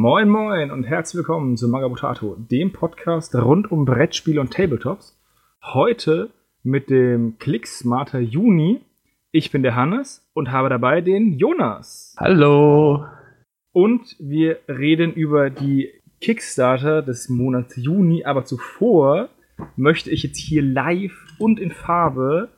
Moin Moin und herzlich willkommen zu Magabotato, dem Podcast rund um Brettspiele und Tabletops. Heute mit dem Clicksmarter Juni. Ich bin der Hannes und habe dabei den Jonas. Hallo. Und wir reden über die Kickstarter des Monats Juni, aber zuvor möchte ich jetzt hier live und in Farbe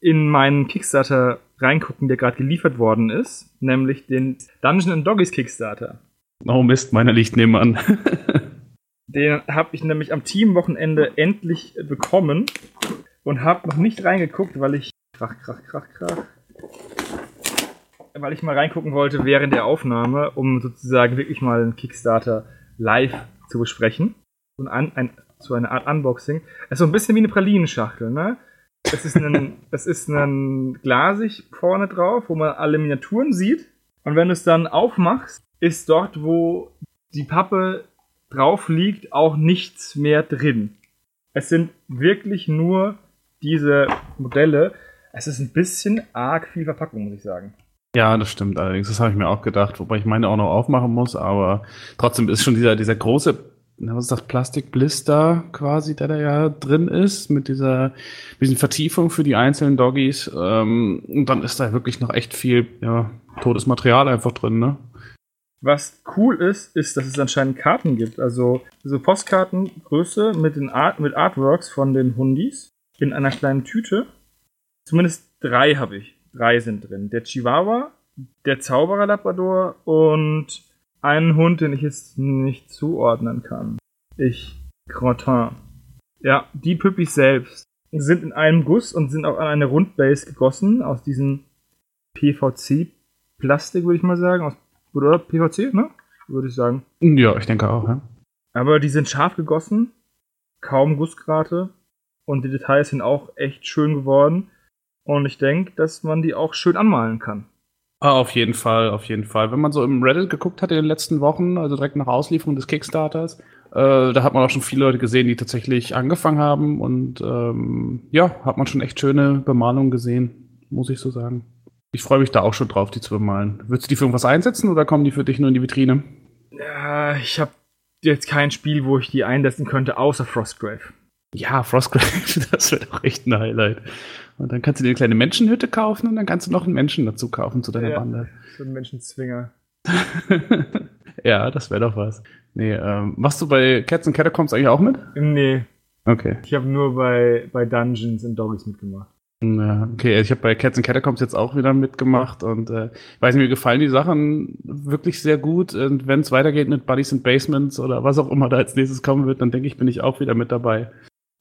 in meinen Kickstarter reingucken, der gerade geliefert worden ist, nämlich den Dungeon and Doggies Kickstarter. Oh Mist, meiner liegt nebenan. Den habe ich nämlich am Teamwochenende endlich bekommen und habe noch nicht reingeguckt, weil ich krach, krach, krach, krach, weil ich mal reingucken wollte während der Aufnahme, um sozusagen wirklich mal einen Kickstarter live zu besprechen und an, ein, so eine Art Unboxing. Es ist so ein bisschen wie eine Pralinenschachtel, ne? Es ist ein, es ist ein Glasig vorne drauf, wo man alle Miniaturen sieht. Und wenn du es dann aufmachst, ist dort, wo die Pappe drauf liegt, auch nichts mehr drin. Es sind wirklich nur diese Modelle. Es ist ein bisschen arg viel Verpackung, muss ich sagen. Ja, das stimmt allerdings. Das habe ich mir auch gedacht, wobei ich meine auch noch aufmachen muss, aber trotzdem ist schon dieser, dieser große, was ist das, Plastikblister quasi, der da ja drin ist, mit dieser bisschen Vertiefung für die einzelnen Doggies. Ähm, und dann ist da wirklich noch echt viel, ja, totes Material einfach drin, ne? Was cool ist, ist, dass es anscheinend Karten gibt. Also so Postkartengröße mit, den Art, mit Artworks von den Hundis in einer kleinen Tüte. Zumindest drei habe ich. Drei sind drin. Der Chihuahua, der Zauberer Labrador und einen Hund, den ich jetzt nicht zuordnen kann. Ich, Crotin. Ja, die Püppis selbst sind in einem Guss und sind auch an eine Rundbase gegossen aus diesem PVC-Plastik, würde ich mal sagen, aus oder PVC, ne? Würde ich sagen. Ja, ich denke auch, ja. Aber die sind scharf gegossen, kaum Gussgrate und die Details sind auch echt schön geworden. Und ich denke, dass man die auch schön anmalen kann. Ah, auf jeden Fall, auf jeden Fall. Wenn man so im Reddit geguckt hat in den letzten Wochen, also direkt nach Auslieferung des Kickstarters, äh, da hat man auch schon viele Leute gesehen, die tatsächlich angefangen haben und ähm, ja, hat man schon echt schöne Bemalungen gesehen, muss ich so sagen. Ich freue mich da auch schon drauf, die zu bemalen. Würdest du die für irgendwas einsetzen oder kommen die für dich nur in die Vitrine? Ja, ich habe jetzt kein Spiel, wo ich die einsetzen könnte, außer Frostgrave. Ja, Frostgrave, das wäre doch echt ein Highlight. Und dann kannst du dir eine kleine Menschenhütte kaufen und dann kannst du noch einen Menschen dazu kaufen zu deiner ja, Bande. So ein Menschenzwinger. ja, das wäre doch was. Nee, ähm, machst du bei Cats and Catacombs eigentlich auch mit? Nee. Okay. Ich habe nur bei, bei Dungeons and Doggies mitgemacht. Ja, okay, ich habe bei Cats and Catacombs jetzt auch wieder mitgemacht und äh, weiß nicht, mir gefallen die Sachen wirklich sehr gut. Und wenn es weitergeht mit Buddies and Basements oder was auch immer da als nächstes kommen wird, dann denke ich, bin ich auch wieder mit dabei.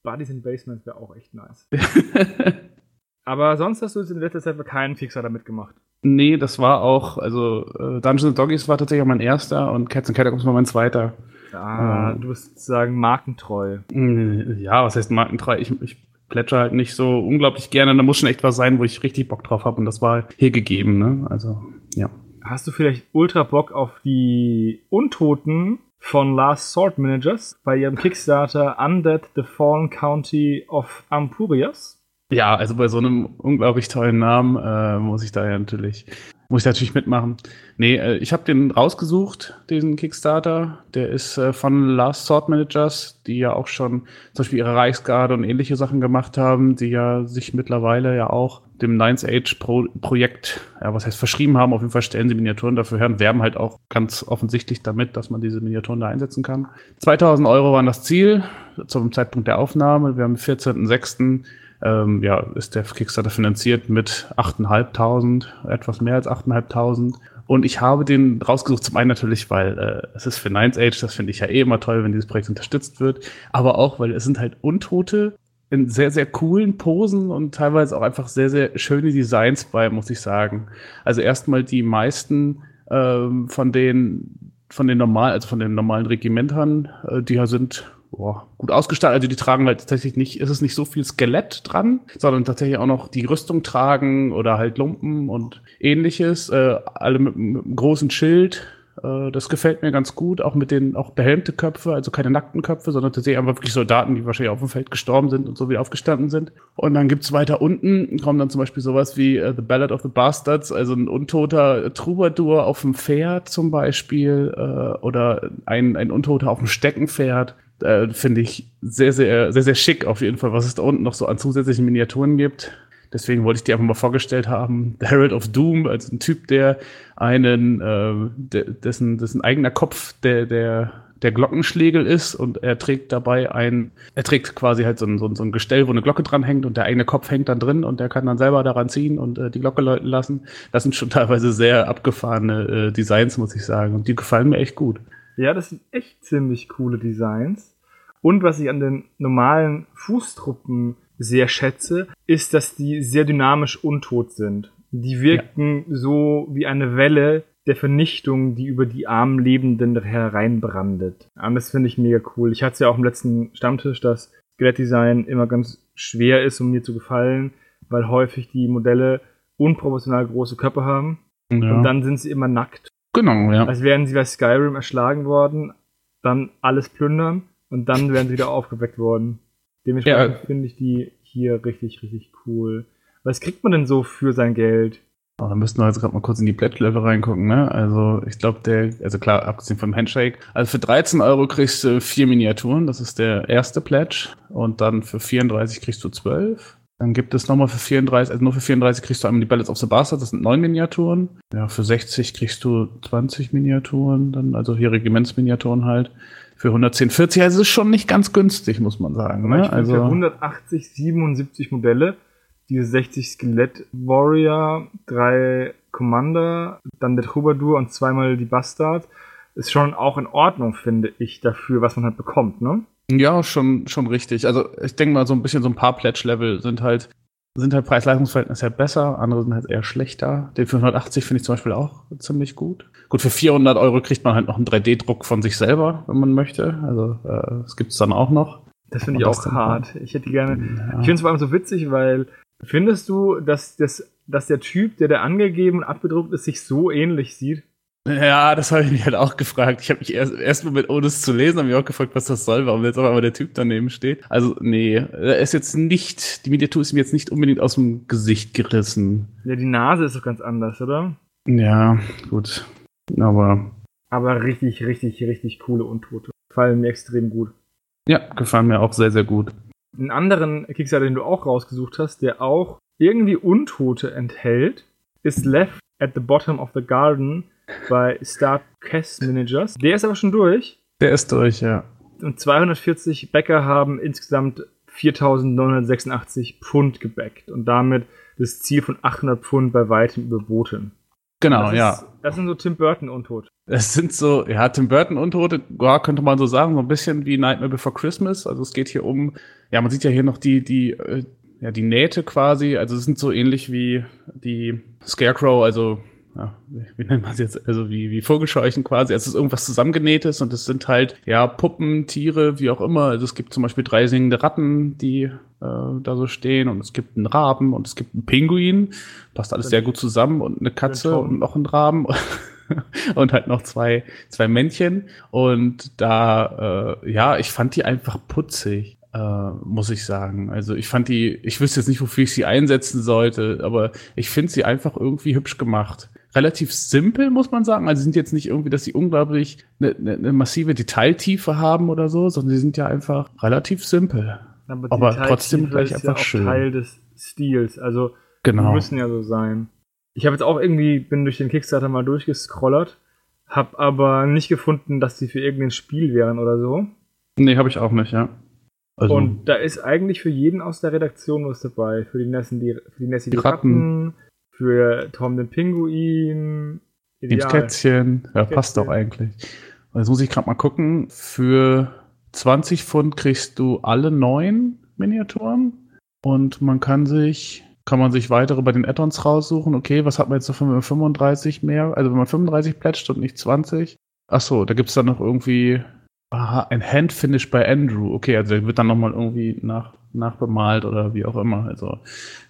Buddies and Basements wäre auch echt nice. Aber sonst hast du jetzt in letzter Zeit für keinen Kickstarter mitgemacht. Nee, das war auch, also äh, Dungeons and Doggies war tatsächlich auch mein erster und Cats and Catacombs war mein zweiter. Ah, ähm, du bist sozusagen markentreu. Ja, was heißt markentreu? Ich, ich plätscher halt nicht so unglaublich gerne. Da muss schon echt was sein, wo ich richtig Bock drauf habe. Und das war hier gegeben, ne? Also, ja. Hast du vielleicht ultra Bock auf die Untoten von Last Sword Managers bei ihrem Kickstarter Undead the Fallen County of Ampurias? Ja, also bei so einem unglaublich tollen Namen äh, muss ich da ja natürlich muss ich natürlich mitmachen. Nee, äh, ich habe den rausgesucht, diesen Kickstarter. Der ist äh, von Last Sword Managers, die ja auch schon zum Beispiel ihre Reichsgarde und ähnliche Sachen gemacht haben, die ja sich mittlerweile ja auch dem Ninth Age Pro Projekt, ja, was heißt verschrieben haben. Auf jeden Fall stellen sie Miniaturen dafür her und werben halt auch ganz offensichtlich damit, dass man diese Miniaturen da einsetzen kann. 2000 Euro waren das Ziel zum Zeitpunkt der Aufnahme. Wir haben 14.06 ähm, ja, ist der Kickstarter finanziert mit 8.500, etwas mehr als 8.500. Und ich habe den rausgesucht, zum einen natürlich, weil äh, es ist für Nines Age, das finde ich ja eh immer toll, wenn dieses Projekt unterstützt wird, aber auch, weil es sind halt Untote in sehr, sehr coolen Posen und teilweise auch einfach sehr, sehr schöne Designs bei, muss ich sagen. Also erstmal die meisten ähm, von den von den normalen, also von den normalen Regimentern, äh, die ja sind boah, gut ausgestattet. Also die tragen halt tatsächlich nicht, ist es nicht so viel Skelett dran, sondern tatsächlich auch noch die Rüstung tragen oder halt Lumpen und ähnliches. Äh, alle mit, mit einem großen Schild, Äh, das gefällt mir ganz gut, auch mit den auch behelmte Köpfe, also keine nackten Köpfe, sondern tatsächlich einfach wirklich Soldaten, die wahrscheinlich auf dem Feld gestorben sind und so wieder aufgestanden sind. Und dann gibt's weiter unten, kommen dann zum Beispiel sowas wie uh, The Ballad of the Bastards, also ein untoter Troubadour auf dem Pferd zum Beispiel, äh, oder ein, ein Untoter auf dem Steckenpferd. Äh, Finde ich sehr, sehr, sehr, sehr schick auf jeden Fall, was es da unten noch so an zusätzlichen Miniaturen gibt. Deswegen wollte ich dir einfach mal vorgestellt haben. The Herald of Doom, also ein Typ, der einen, äh, dessen, dessen eigener Kopf der, der, der Glockenschlägel ist und er trägt dabei ein, er trägt quasi halt so ein, so, ein, so ein Gestell, wo eine Glocke dran hängt und der eigene Kopf hängt dann drin und der kann dann selber daran ziehen und äh, die Glocke läuten lassen. Das sind schon teilweise sehr abgefahrene äh, Designs, muss ich sagen. Und die gefallen mir echt gut. Ja, das sind echt ziemlich coole Designs. Und was ich an den normalen Fußtruppen sehr schätze, ist, dass die sehr dynamisch untot sind. Die wirken ja. so wie eine Welle der Vernichtung, die über die armen Lebenden hereinbrandet. Und das finde ich mega cool. Ich hatte es ja auch im letzten Stammtisch, dass Skelettdesign immer ganz schwer ist, um mir zu gefallen, weil häufig die Modelle unproportional große Köpfe haben. Ja. Und dann sind sie immer nackt. Genau, ja. Als wären sie bei Skyrim erschlagen worden, dann alles plündern und dann werden sie wieder aufgeweckt worden. Dementsprechend ja. finde ich die hier richtig, richtig cool. Was kriegt man denn so für sein Geld? Oh, dann müssten wir jetzt gerade mal kurz in die Pledge-Level reingucken, ne? Also, ich glaube, der, also klar, abgesehen vom Handshake. Also für 13 Euro kriegst du vier Miniaturen, das ist der erste Pledge. Und dann für 34 kriegst du 12. Dann gibt es nochmal für 34, also nur für 34 kriegst du einmal die Ballads of the Bastard, das sind neun Miniaturen. Ja, für 60 kriegst du 20 Miniaturen, dann, also hier Regimentsminiaturen halt für 110,40. Also ist schon nicht ganz günstig, muss man sagen. Ne? Also für 180, 77 Modelle, diese 60 Skelett Warrior, drei Commander, dann der Troubadour und zweimal die Bastard, ist schon auch in Ordnung, finde ich, dafür, was man halt bekommt, ne? Ja, schon, schon richtig. Also ich denke mal, so ein bisschen so ein paar Pledge-Level sind halt sind halt Preis-Leistungs-Verhältnisse halt besser, andere sind halt eher schlechter. Den 580 finde ich zum Beispiel auch ziemlich gut. Gut, für 400 Euro kriegt man halt noch einen 3D-Druck von sich selber, wenn man möchte. Also äh, das gibt es dann auch noch. Das finde ich auch hart. Ich hätte gerne. Ja. Ich finde es vor allem so witzig, weil findest du, dass, das, dass der Typ, der da angegeben und abgedruckt ist, sich so ähnlich sieht? Ja, das habe ich mich halt auch gefragt. Ich habe mich erst erstmal mit ohne es zu lesen, habe mich auch gefragt, was das soll, warum jetzt auf einmal der Typ daneben steht. Also nee, er ist jetzt nicht, die Miniatur ist mir jetzt nicht unbedingt aus dem Gesicht gerissen. Ja, die Nase ist doch ganz anders, oder? Ja, gut. Aber. Aber richtig, richtig, richtig coole Untote. Gefallen mir extrem gut. Ja, gefallen mir auch sehr, sehr gut. Einen anderen Kickstarter, den du auch rausgesucht hast, der auch irgendwie Untote enthält, ist Left at the Bottom of the Garden bei Star Cast Managers. Der ist aber schon durch. Der ist durch, ja. Und 240 Bäcker haben insgesamt 4.986 Pfund gebackt und damit das Ziel von 800 Pfund bei weitem überboten. Genau, das ist, ja. Das sind so Tim Burton Untote. Das sind so, ja, Tim Burton Untote, ja, könnte man so sagen, so ein bisschen wie Nightmare Before Christmas. Also es geht hier um, ja, man sieht ja hier noch die, die, äh, ja, die Nähte quasi. Also es sind so ähnlich wie die Scarecrow, also ja, wie nennt man es jetzt, also wie, wie Vogelscheuchen quasi. Also es ist irgendwas zusammengenähtes und es sind halt, ja, Puppen, Tiere, wie auch immer. Also es gibt zum Beispiel drei singende Ratten, die äh, da so stehen und es gibt einen Raben und es gibt einen Pinguin. Passt alles sehr gut zusammen und eine Katze und noch einen Raben. und halt noch zwei, zwei Männchen. Und da, äh, ja, ich fand die einfach putzig. Äh, muss ich sagen. Also ich fand die, ich wüsste jetzt nicht, wofür ich sie einsetzen sollte, aber ich finde sie einfach irgendwie hübsch gemacht relativ simpel, muss man sagen. Also sie sind jetzt nicht irgendwie, dass sie unglaublich eine, eine, eine massive Detailtiefe haben oder so, sondern sie sind ja einfach relativ simpel. Aber, Aber trotzdem gleich einfach ja auch schön. Teil des Stils. Also genau. die müssen ja so sein. Ich habe jetzt auch irgendwie, bin durch den Kickstarter mal durchgescrollert, habe aber nicht gefunden, dass die für irgendein Spiel wären oder so. Nee, habe ich auch nicht, ja. Also, und da ist eigentlich für jeden aus der Redaktion was dabei. Für die Nessen, die, für die Nessie die, die Ratten, Ratten für Tom den Pinguin. Ideal. Kätzchen. Ja, Kätzchen. passt doch eigentlich. Jetzt muss ich gerade mal gucken. Für 20 Pfund kriegst du alle neun Miniaturen und man kann sich kann man sich weitere bei den Add-ons raussuchen. Okay, was hat man jetzt noch für 35 mehr? Also wenn man 35 plätscht und nicht 20. Ach so, da gibt es dann noch irgendwie aha, ein Handfinish bei Andrew. Okay, also der wird dann nochmal irgendwie nach nachbemalt oder wie auch immer. Also,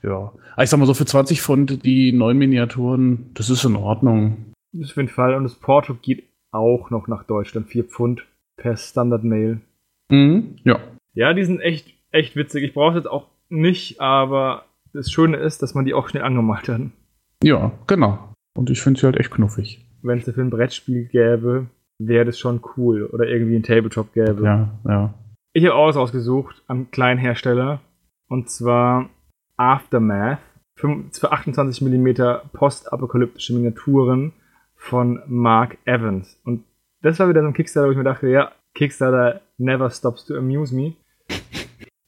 ja. Aber ich sag mal so, für 20 Pfund die neuen Miniaturen, das ist in Ordnung. Das ist auf jeden Fall. Und das Porto geht auch noch nach Deutschland. 4 Pfund per Standard Mail. Mhm. Ja. Ja, die sind echt, echt witzig. Ich brauche jetzt auch nicht, aber das Schöne ist, dass man die auch schnell angemalt hat. Ja, genau. Und ich finde sie halt echt knuffig. Wenn es dafür ein Brettspiel gäbe, wäre das schon cool. Oder irgendwie ein Tabletop gäbe. Ja, ja. Ich habe auch was ausgesucht am kleinen Hersteller. Und zwar Aftermath. Für 28 mm postapokalyptische Miniaturen von Mark Evans. Und das war wieder so ein Kickstarter, wo ich mir dachte, ja, Kickstarter never stops to amuse me.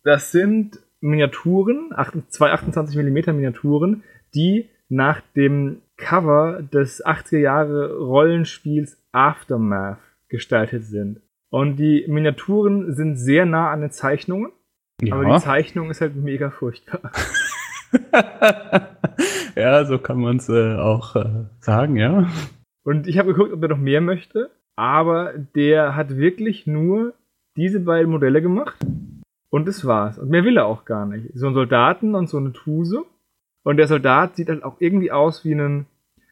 Das sind Miniaturen, zwei 28 mm Miniaturen, die nach dem Cover des 80er Jahre Rollenspiels Aftermath gestaltet sind. Und die Miniaturen sind sehr nah an den Zeichnungen, ja. aber die Zeichnung ist halt mega furchtbar. ja, so kann man es äh, auch äh, sagen, ja. Und ich habe geguckt, ob er noch mehr möchte, aber der hat wirklich nur diese beiden Modelle gemacht und das war's. Und mehr will er auch gar nicht. So ein Soldaten und so eine Tuse. Und der Soldat sieht halt auch irgendwie aus wie ein,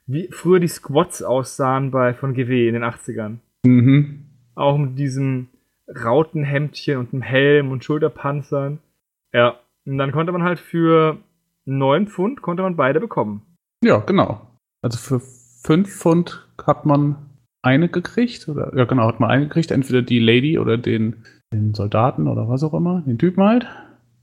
wie früher die Squats aussahen bei von GW in den 80ern. Mhm. Auch mit diesem Rautenhemdchen und einem Helm und Schulterpanzern. Ja. Und dann konnte man halt für 9 Pfund konnte man beide bekommen. Ja, genau. Also für 5 Pfund hat man eine gekriegt. Oder ja genau, hat man eine gekriegt, entweder die Lady oder den, den Soldaten oder was auch immer, den Typen halt.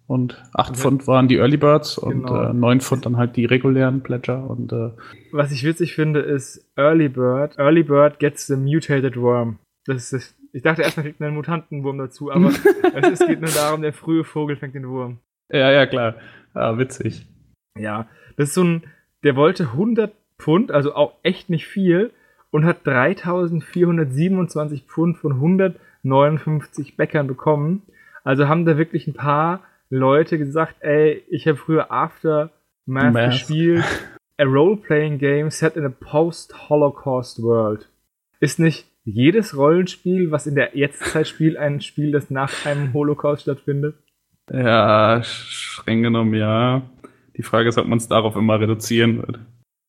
Und 8 okay. Pfund waren die Early Birds und genau. äh, 9 Pfund dann halt die regulären Pledger. Und, äh, Was ich witzig finde, ist Early Bird. Early Bird gets the mutated worm. Das ist, ich dachte erst, man kriegt einen Mutantenwurm dazu, aber es ist, geht nur darum, der frühe Vogel fängt den Wurm. Ja, ja, klar. Ah, witzig. Ja, das ist so ein, der wollte 100 Pfund, also auch echt nicht viel, und hat 3427 Pfund von 159 Bäckern bekommen. Also haben da wirklich ein paar Leute gesagt, ey, ich habe früher Aftermath Math. gespielt. A role-playing game set in a post-Holocaust world. Ist nicht jedes Rollenspiel, was in der Jetztzeit spielt, ein Spiel, das nach einem Holocaust stattfindet? Ja, streng genommen ja. Die Frage ist, ob man es darauf immer reduzieren wird.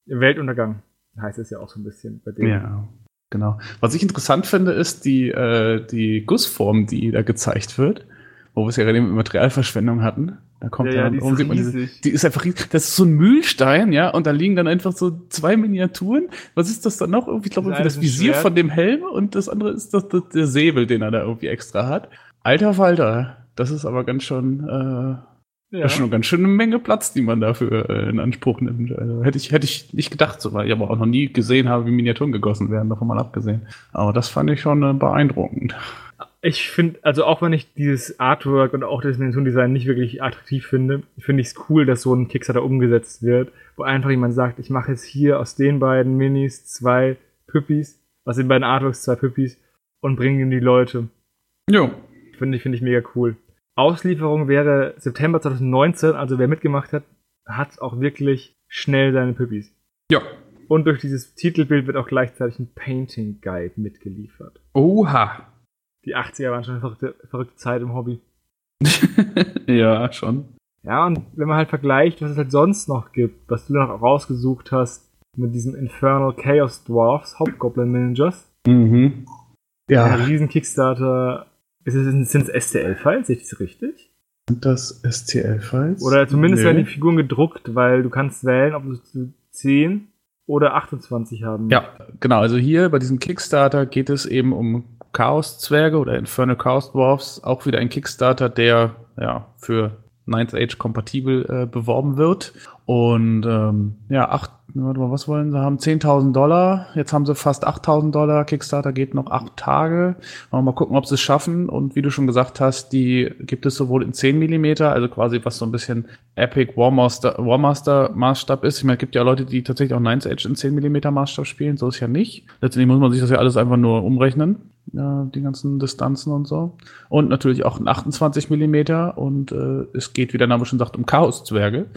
Weltuntergang heißt es ja auch so ein bisschen bei dem. Ja, genau. Was ich interessant finde, ist die, äh, die Gussform, die da gezeigt wird wo wir es ja gerade mit Materialverschwendung hatten. Da kommt ja, ja, die, ist diese, die ist einfach riesig. Das ist so ein Mühlstein, ja, und da liegen dann einfach so zwei Miniaturen. Was ist das dann noch? Ich glaube, das, das Visier Schwert. von dem Helm und das andere ist das, das, der Säbel, den er da irgendwie extra hat. Alter Falter, das ist aber ganz schon, äh, ja. das ist schon ganz schön eine Menge Platz, die man dafür äh, in Anspruch nimmt. Also hätte ich, hätte ich nicht gedacht, so, weil ich aber auch noch nie gesehen habe, wie Miniaturen gegossen werden, davon mal abgesehen. Aber das fand ich schon äh, beeindruckend ich finde, also auch wenn ich dieses Artwork und auch das Miniaturendesign nicht wirklich attraktiv finde, finde ich es cool, dass so ein Kickstarter umgesetzt wird, wo einfach jemand sagt, ich mache jetzt hier aus den beiden Minis zwei Püppis, aus den beiden Artworks zwei Püppis und bringen die Leute. Jo. Finde ich, finde ich mega cool. Auslieferung wäre September 2019, also wer mitgemacht hat, hat auch wirklich schnell seine Püppis. Ja. Und durch dieses Titelbild wird auch gleichzeitig ein Painting Guide mitgeliefert. Oha die 80er waren schon eine verrückte, verrückte Zeit im Hobby. ja, schon. Ja, und wenn man halt vergleicht, was es halt sonst noch gibt, was du noch rausgesucht hast mit diesen Infernal Chaos Dwarfs, Hobgoblin Ninjas. Mhm. Ja. Ein riesen Kickstarter. Sind es STL-Files? Sehe ich das richtig? Sind das STL-Files? Oder zumindest Nö. werden die Figuren gedruckt, weil du kannst wählen, ob du 10 oder 28 haben. Ja, genau. Also hier bei diesem Kickstarter geht es eben um Chaos-Zwerge oder Infernal Chaos Dwarfs, auch wieder ein Kickstarter, der ja für Ninth Age kompatibel äh, beworben wird. Und ähm, ja, acht, warte mal, was wollen sie haben? 10.000 Dollar. Jetzt haben sie fast 8.000 Dollar. Kickstarter geht noch acht Tage. Mal gucken, ob sie es schaffen. Und wie du schon gesagt hast, die gibt es sowohl in 10 Millimeter, also quasi was so ein bisschen Epic Warmaster, Warmaster Maßstab ist. Ich meine, es gibt ja Leute, die tatsächlich auch Ninth Age in 10 Millimeter Maßstab spielen. So ist ja nicht. Letztendlich muss man sich das ja alles einfach nur umrechnen ja, die ganzen Distanzen und so. Und natürlich auch ein 28 Millimeter und äh, es geht, wie der Name schon sagt, um Chaos-Zwerge.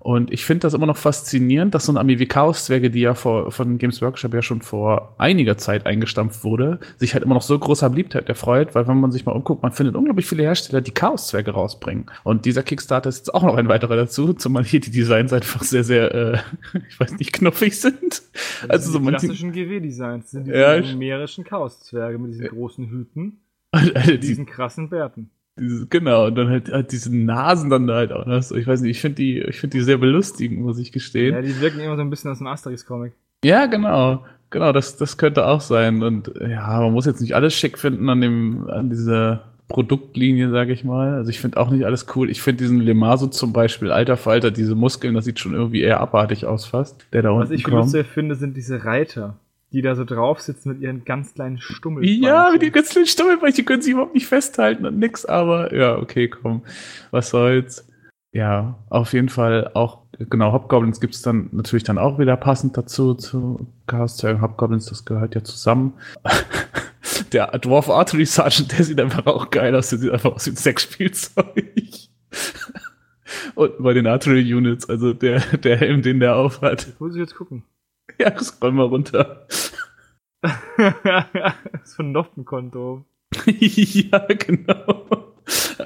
Und ich finde das immer noch faszinierend, dass so eine Armee wie Chaos-Zwerge, die ja vor, von Games Workshop ja schon vor einiger Zeit eingestampft wurde, sich halt immer noch so großer Beliebtheit erfreut, weil wenn man sich mal umguckt, man findet unglaublich viele Hersteller, die Chaos-Zwerge rausbringen. Und dieser Kickstarter ist jetzt auch noch ein weiterer dazu, zumal hier die Designs einfach sehr, sehr, äh, ich weiß nicht, knuffig sind. Das also so die klassischen GW-Designs sind die ja, numerischen Chaos-Zwerge mit diesen ja. großen Hüten also und diesen krassen Bärten. Dieses, genau, und dann halt, halt diese Nasen dann da halt auch so. Ich weiß nicht, ich finde die, ich finde die sehr belustigend, muss ich gestehen. Ja, die wirken immer so ein bisschen aus dem Asterix-Comic. Ja, genau. Genau, das, das könnte auch sein. Und ja, man muss jetzt nicht alles schick finden an dem, an dieser Produktlinie, sage ich mal. Also ich finde auch nicht alles cool. Ich finde diesen Lemaso zum Beispiel, alter Falter, diese Muskeln, das sieht schon irgendwie eher abartig aus fast. Der da Was ich viel finde, sind diese Reiter die da so drauf sitzen mit ihren ganz kleinen Stummelbeinchen. Ja, mit den ganz kleinen Stummelbeinchen können sie überhaupt nicht festhalten und nix, aber ja, okay, komm, was soll's. Ja, auf jeden Fall auch, genau, Hobgoblins gibt's dann natürlich dann auch wieder passend dazu, zu Chaos Hobgoblins, das gehört ja zusammen. der Dwarf Artery Sergeant, der sieht einfach auch geil aus, der sieht einfach aus wie ein Sexspielzeug. Und bei den Artery Units, also der, der Helm, den der aufhat. Muss ich jetzt gucken. Ja, scroll mal runter. das ist von Noppenkonto. ja, genau.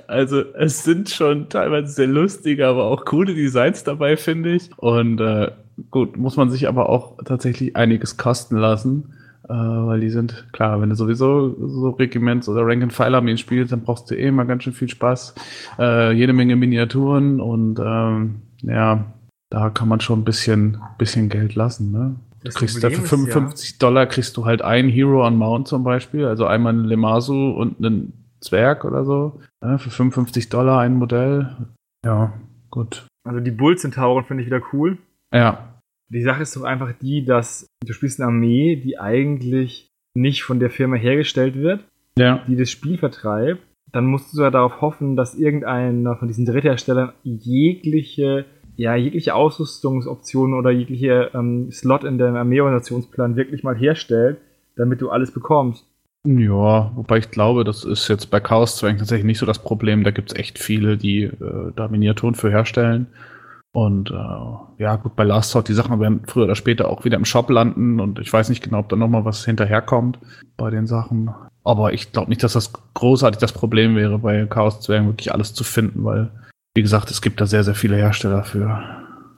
Also es sind schon teilweise sehr lustige, aber auch coole Designs dabei, finde ich. Und äh, gut, muss man sich aber auch tatsächlich einiges kosten lassen. Äh, weil die sind, klar, wenn du sowieso so Regiments- oder Rank-and-File-Armeen spielst, dann brauchst du eh immer ganz schön viel Spaß. Äh, jede Menge Miniaturen und ähm, ja, da kann man schon ein bisschen, bisschen Geld lassen. Ne? Du kriegst dafür 55 ja, Dollar kriegst du halt einen Hero on Mount zum Beispiel, also einmal einen Lemasu und einen Zwerg oder so. Ja, für 55 Dollar ein Modell. Ja, gut. Also die Bull-Zentauren finde ich wieder cool. Ja. Die Sache ist doch einfach die, dass du spielst eine Armee, die eigentlich nicht von der Firma hergestellt wird, ja. die das Spiel vertreibt. Dann musst du ja darauf hoffen, dass irgendeiner von diesen Drittherstellern jegliche ja, jegliche Ausrüstungsoptionen oder jegliche ähm, Slot in deinem Armeeorganisationsplan wirklich mal herstellt, damit du alles bekommst. Ja, wobei ich glaube, das ist jetzt bei Chaos Zwang tatsächlich nicht so das Problem. Da gibt es echt viele, die äh, da Miniaturen für herstellen. Und äh, ja, gut, bei Last Sort, die Sachen werden früher oder später auch wieder im Shop landen und ich weiß nicht genau, ob da nochmal was hinterherkommt bei den Sachen. Aber ich glaube nicht, dass das großartig das Problem wäre, bei Chaos Zwergen wirklich alles zu finden, weil wie gesagt, es gibt da sehr, sehr viele Hersteller für.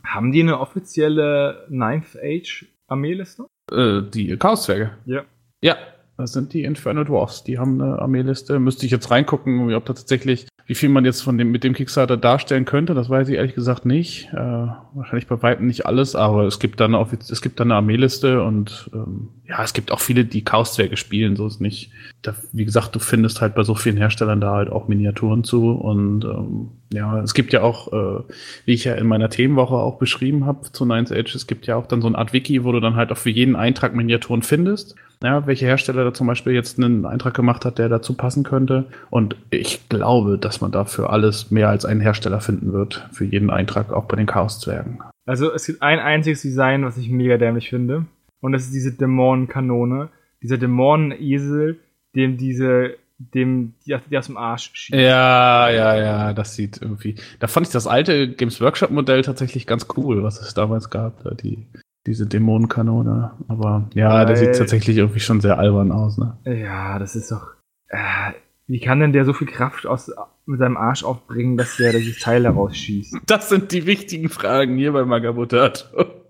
Haben die eine offizielle Ninth Age Armeeliste? Äh, die Chaoszwerge. Ja. Ja, das sind die Infernal Dwarfs. Die haben eine Armeeliste. Müsste ich jetzt reingucken, ob da tatsächlich wie viel man jetzt von dem, mit dem Kickstarter darstellen könnte, das weiß ich ehrlich gesagt nicht. Äh, wahrscheinlich bei weitem nicht alles, aber es gibt dann eine, es gibt dann eine Armeeliste und ähm, ja, es gibt auch viele, die Chaoszwerge spielen, so ist nicht. Da, wie gesagt, du findest halt bei so vielen Herstellern da halt auch Miniaturen zu und ähm, ja, es gibt ja auch, äh, wie ich ja in meiner Themenwoche auch beschrieben habe zu Nines Edge, es gibt ja auch dann so eine Art Wiki, wo du dann halt auch für jeden Eintrag Miniaturen findest ja, welche Hersteller da zum Beispiel jetzt einen Eintrag gemacht hat, der dazu passen könnte. Und ich glaube, dass man dafür alles mehr als einen Hersteller finden wird, für jeden Eintrag, auch bei den Chaos-Zwergen. Also es gibt ein einziges Design, was ich mega dämlich finde. Und das ist diese Dämonenkanone. Dieser Dämonenesel, dem diese dem die, die aus dem Arsch schießt. Ja, ja, ja, das sieht irgendwie. Da fand ich das alte Games Workshop Modell tatsächlich ganz cool, was es damals gab. Die diese Dämonenkanone. Aber ja, Weil, der sieht tatsächlich irgendwie schon sehr albern aus, ne? Ja, das ist doch. Äh, wie kann denn der so viel Kraft aus, mit seinem Arsch aufbringen, dass der dieses Teil daraus schießt? Das sind die wichtigen Fragen hier bei Magabotato.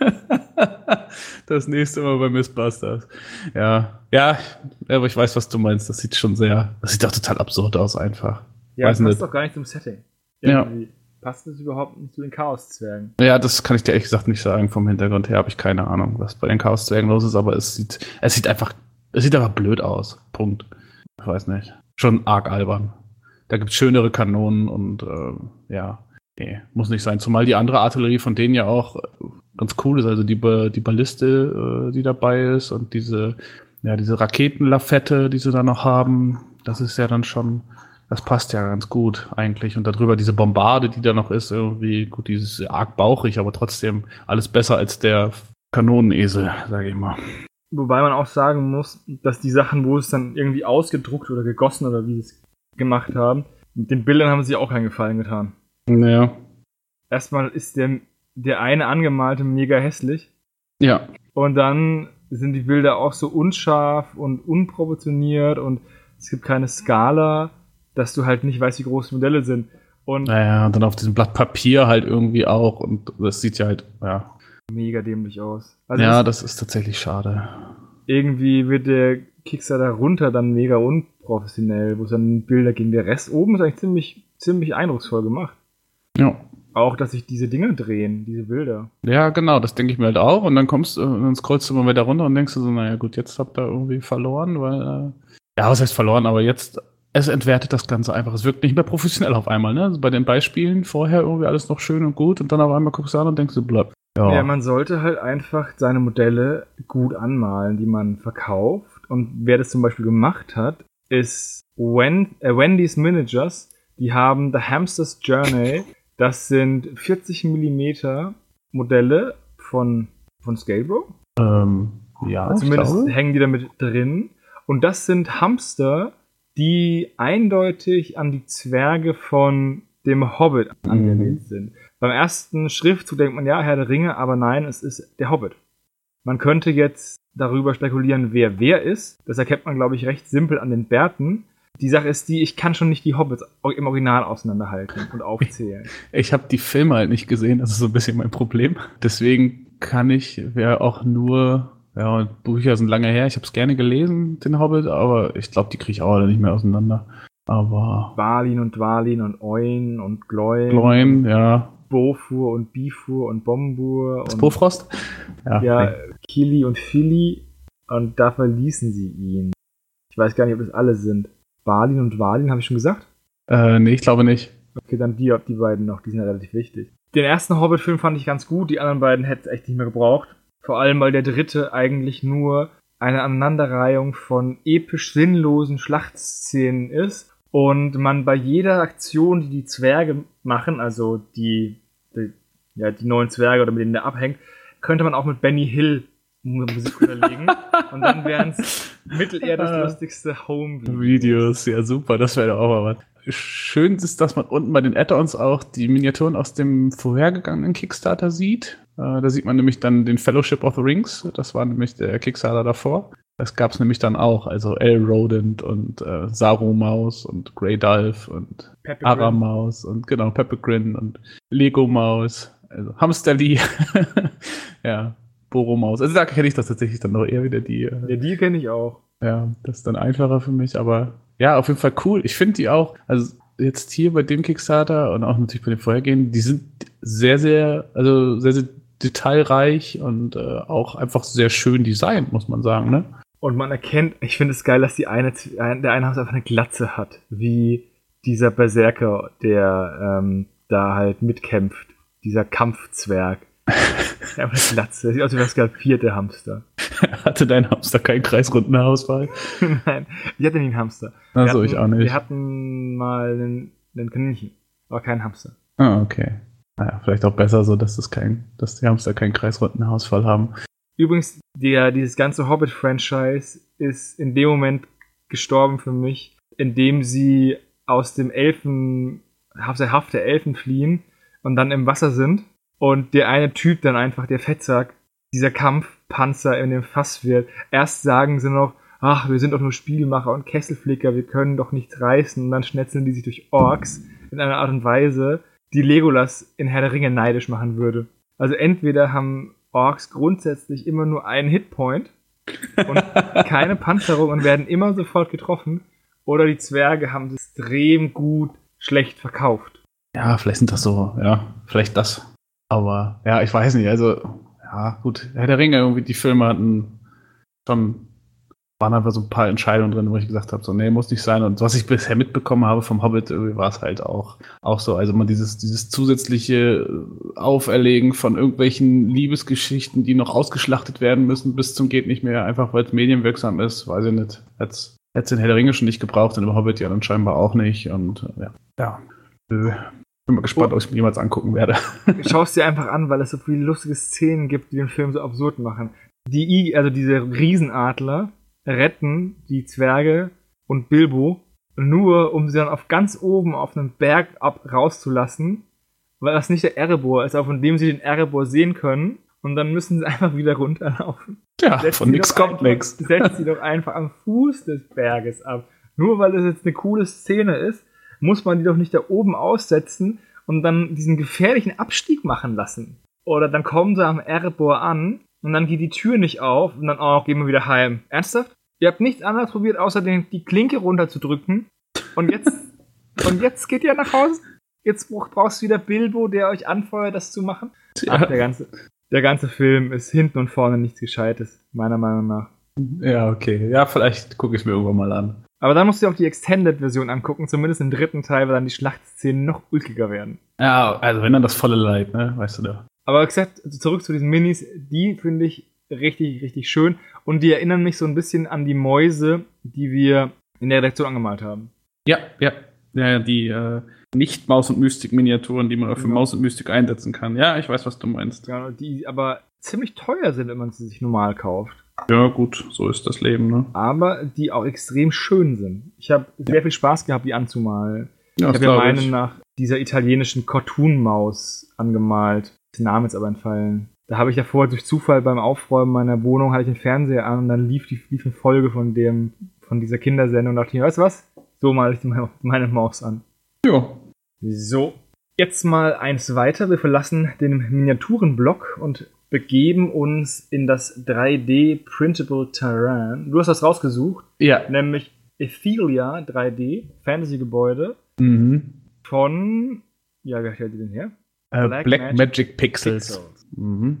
das nächste Mal bei Missbusters. Ja, ja, aber ich weiß, was du meinst. Das sieht schon sehr, das sieht doch total absurd aus einfach. Ja, weiß das passt doch gar nicht zum Setting. Irgendwie. Ja passt das überhaupt nicht zu den Chaoszwergen? Ja, das kann ich dir ehrlich gesagt nicht sagen. Vom Hintergrund her habe ich keine Ahnung, was bei den Chaoszwergen los ist, aber es sieht, es sieht einfach, es sieht einfach blöd aus. Punkt. Ich weiß nicht. Schon arg albern. Da gibt es schönere Kanonen und äh, ja, nee, muss nicht sein. Zumal die andere Artillerie von denen ja auch ganz cool ist. Also die, die Balliste, äh, die dabei ist und diese, ja, diese Raketenlafette, die sie da noch haben, das ist ja dann schon das passt ja ganz gut eigentlich. Und darüber diese Bombarde, die da noch ist, irgendwie, gut, dieses arg bauchig, aber trotzdem alles besser als der Kanonenesel, sage ich mal. Wobei man auch sagen muss, dass die Sachen, wo es dann irgendwie ausgedruckt oder gegossen oder wie sie es gemacht haben, mit den Bildern haben sie auch keinen Gefallen getan. Naja. erstmal ist der, der eine angemalte mega hässlich. Ja. Und dann sind die Bilder auch so unscharf und unproportioniert und es gibt keine Skala, dass du halt nicht weißt, wie groß die Modelle sind. Und Naja, und dann auf diesem Blatt Papier halt irgendwie auch. Und das sieht ja halt, ja. mega dämlich aus. Also ja, es- das ist tatsächlich schade. irgendwie wird der Kickstarter runter dann mega unprofessionell, wo es dann Bilder gegen der Rest oben ist eigentlich ziemlich, ziemlich eindrucksvoll gemacht. Ja. Auch, dass sich diese Dinger drehen, diese Bilder. Ja, genau, das denke ich mir halt auch. Und dann kommst du, und dann scrollst du mal wieder runter und denkst du so, naja gut, jetzt habt ihr irgendwie verloren, weil, äh, ja, was heißt verloren, aber jetzt, es entwertet das Ganze einfach. Es wirkt nicht mehr professionell auf einmal, ne? Also bei den Beispielen vorher irgendwie alles noch schön und gut und dann auf einmal guckst du an und denkst du, bleib. Ja, Ja, man sollte halt einfach seine Modelle gut anmalen, die man verkauft. Und wer das zum Beispiel gemacht hat, ist Wen äh, Wendy's Managers. Die haben The Hamster's Journey. Das sind 40 Millimeter Modelle von, von Scalebro. ähm, ja Zumindest glaube. hängen die damit drin. Und das sind Hamster, die eindeutig an die Zwerge von dem Hobbit Mhm. angelehnt sind. Beim ersten Schriftzug denkt man, ja, Herr der Ringe, aber nein, es ist der Hobbit. Man könnte jetzt darüber spekulieren, wer wer ist. Das erkennt man, glaube ich, recht simpel an den Bärten. Die Sache ist die, ich kann schon nicht die Hobbits im Original auseinanderhalten und aufzählen. Ich habe die Filme halt nicht gesehen, das ist so ein bisschen mein Problem. Deswegen kann ich, wer auch nur, ja, Bücher sind lange her, ich habe es gerne gelesen, den Hobbit, aber ich glaube, die kriege ich auch alle nicht mehr auseinander. Aber Balin und Dwalin und Oin und Gloin. Gloin, ja. Bofur und Bifur und Bombur Das und Bofrost? Ja. ja, nee. Kili und Philly und da verließen sie ihn. Ich weiß gar nicht, ob das alle sind. Balin und Walin, habe ich schon gesagt? Äh, nee, ich glaube nicht. Okay, dann die, die beiden noch, die sind ja relativ wichtig. Den ersten Hobbit-Film fand ich ganz gut, die anderen beiden hätte es echt nicht mehr gebraucht. Vor allem, weil der dritte eigentlich nur eine Aneinanderreihung von episch sinnlosen Schlachtszenen ist und man bei jeder Aktion, die die Zwerge machen, also die, die, ja, die neuen Zwerge oder mit denen der abhängt, könnte man auch mit Benny Hill Musik unterlegen und dann wären es mitteler das lustigste home Videos, ja super, das wäre doch auch mal was. Schön ist, dass man unten bei den Add-ons auch die Miniaturen aus dem vorhergegangenen Kickstarter sieht. Äh, da sieht man nämlich dann den Fellowship of the Rings. Das war nämlich der Kickstarter davor. Das gab es nämlich dann auch. Also El Rodent und äh, Saru Maus und Grey Dolph und Pepe Ara Maus und genau Pepe Grin und Lego Maus. Also Hamsterli. ja, Boro Maus. Also da kenne ich das tatsächlich dann noch eher wieder die. Äh, Ja, die kenne ich auch. ja, das ist dann einfacher für mich, aber ja, auf jeden Fall cool. Ich finde die auch, also jetzt hier bei dem Kickstarter und auch natürlich bei den vorhergehenden, die sind sehr, sehr, also sehr, sehr detailreich und äh, auch einfach sehr schön designt, muss man sagen, ne? Und man erkennt, ich finde es geil, dass die eine, der eine Haus einfach eine Glatze hat, wie dieser Berserker, der ähm, da halt mitkämpft, dieser Kampfzwerg. Hat eine Glatze, sieht aus wie das skalpierte Hamster. Hatte dein Hamster keinen kreisrunden Haarausfall? Nein, ich hatte nie einen Hamster. Also hatten- ich auch nicht. Wir hatten mal einen, einen Kaninchen, aber keinen Hamster. Ah, okay. Naja, vielleicht auch besser so, dass das kein, dass die Hamster keinen kreisrunden Haarausfall haben. Übrigens, der, dieses ganze Hobbit-Franchise ist in dem Moment gestorben für mich, in dem sie aus dem Elfen, aus der Haft der Elfen fliehen und dann im Wasser sind und der eine Typ dann einfach, der Fettsack, dieser Kampfpanzer in dem Fass wird. Erst sagen sie noch, ach, wir sind doch nur Spielmacher und Kesselflicker, wir können doch nichts reißen und dann schnetzeln die sich durch Orks in einer Art und Weise, die Legolas in Herr der Ringe neidisch machen würde. Also entweder haben Orks grundsätzlich immer nur einen Hitpoint und keine Panzerung und werden immer sofort getroffen. Oder die Zwerge haben es extrem gut schlecht verkauft. Ja, vielleicht sind das so, ja, vielleicht das. Aber ja, ich weiß nicht, also, ja, gut, Herr der Ringe, irgendwie die Filme hatten schon, waren einfach so ein paar Entscheidungen drin, wo ich gesagt habe, so, nee, muss nicht sein. Und was ich bisher mitbekommen habe vom Hobbit, irgendwie war es halt auch, auch so. Also man dieses, dieses zusätzliche Auferlegen von irgendwelchen Liebesgeschichten, die noch ausgeschlachtet werden müssen, bis zum geht nicht mehr, einfach weil es medienwirksam ist, weiß ich nicht. Hätte es den Herr der Ringe schon nicht gebraucht und im Hobbit ja dann scheinbar auch nicht. Und ja. ja. Bin mal gespannt, ob ich mir jemals angucken werde. Schau es dir einfach an, weil es so viele lustige Szenen gibt, die den Film so absurd machen. Die, I also diese Riesenadler retten die Zwerge und Bilbo nur, um sie dann auf ganz oben auf einem Berg ab rauszulassen weil das nicht der Erebor ist, aber von dem sie den Erebor sehen können. Und dann müssen sie einfach wieder runterlaufen. Ja, Setzt von nix kommt nix. Setzt sie doch einfach am Fuß des Berges ab. Nur weil es jetzt eine coole Szene ist, muss man die doch nicht da oben aussetzen und dann diesen gefährlichen Abstieg machen lassen. Oder dann kommen sie am Erebor an und dann geht die Tür nicht auf und dann, oh, gehen wir wieder heim. Ernsthaft? Ihr habt nichts anderes probiert, außer den, die Klinke runterzudrücken. Und jetzt, und jetzt geht ihr nach Hause? Jetzt brauch- brauchst du wieder Bilbo, der euch anfeuert, das zu machen? Ach, der ganze, der ganze Film ist hinten und vorne nichts Gescheites, meiner Meinung nach. Ja, okay. Ja, vielleicht gucke ich mir irgendwann mal an. Aber dann musst du dir auch die Extended-Version angucken, zumindest im dritten Teil, weil dann die Schlachtszenen noch ulkiger werden. Ja, also wenn dann das volle Leid, ne? Weißt du doch. Aber wie gesagt, zurück zu diesen Minis, die finde ich richtig, richtig schön. Und die erinnern mich so ein bisschen an die Mäuse, die wir in der Redaktion angemalt haben. Ja, ja. Ja, die äh, nicht Maus- und Mystik-Miniaturen, die man auch für Genau. Maus und Mystik einsetzen kann. Ja, ich weiß, was du meinst. Ja, die aber ziemlich teuer sind, wenn man sie sich normal kauft. Ja, gut, so ist das Leben, ne? Aber die auch extrem schön sind. Ich habe sehr viel Spaß gehabt, die anzumalen. Ja, Ich habe ja meine ich. nach dieser italienischen Cartoon-Maus angemalt. Der Name ist aber entfallen. Da habe ich ja vorher durch Zufall beim Aufräumen meiner Wohnung hatte ich den Fernseher an und dann lief die lief eine Folge von dem von dieser Kindersendung und dachte ich, weißt du was? So male ich meine Maus an. Ja. So, jetzt mal eins weiter. Wir verlassen den Miniaturenblock und begeben uns in das 3D Printable Terrain. Du hast das rausgesucht, Ja. nämlich Ethelia 3D, Fantasy-Gebäude Mhm. von, ja, wer stellt die denn her? Äh, Black Black, Magic Magic, Pixels. Mhm.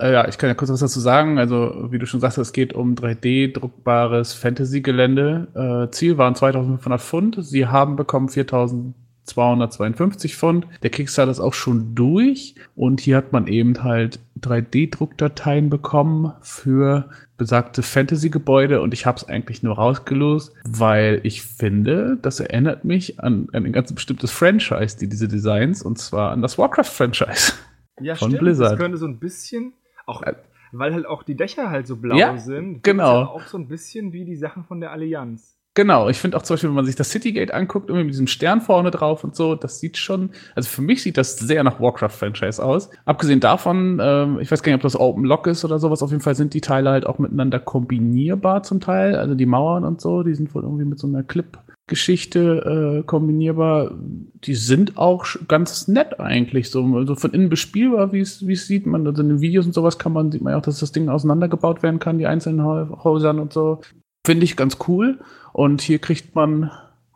Äh, ja, ich kann ja kurz was dazu sagen. Also, wie du schon sagst, es geht um 3D-druckbares Fantasy-Gelände. Äh, Ziel waren 2500 Pfund. Sie haben bekommen 4252 Pfund. Der Kickstarter ist auch schon durch. Und hier hat man eben halt 3D-Druckdateien bekommen für besagte Fantasy-Gebäude. Und ich habe es eigentlich nur rausgelost, weil ich finde, das erinnert mich an, an ein ganz bestimmtes Franchise, die diese Designs, und zwar an das Warcraft-Franchise. Ja, Von stimmt. Blizzard. Das könnte so ein bisschen, auch, Äh, weil halt auch die Dächer halt so blau Ja, sind. genau. Ja auch so ein bisschen wie die Sachen von der Allianz. Genau, ich finde auch zum Beispiel, wenn man sich das Citygate anguckt, irgendwie mit diesem Stern vorne drauf und so, das sieht schon, also für mich sieht das sehr nach Warcraft-Franchise aus. Abgesehen davon, ähm, ich weiß gar nicht, ob das Open Lock ist oder sowas, auf jeden Fall sind die Teile halt auch miteinander kombinierbar zum Teil, also die Mauern und so, die sind wohl irgendwie mit so einer Clip-Geschichte äh, kombinierbar. Die sind auch ganz nett eigentlich, so also von innen bespielbar, wie es wie es sieht man, also in den Videos und sowas kann man, sieht man ja auch, dass das Ding auseinandergebaut werden kann, die einzelnen Häusern und so. Finde ich ganz cool. Und hier kriegt man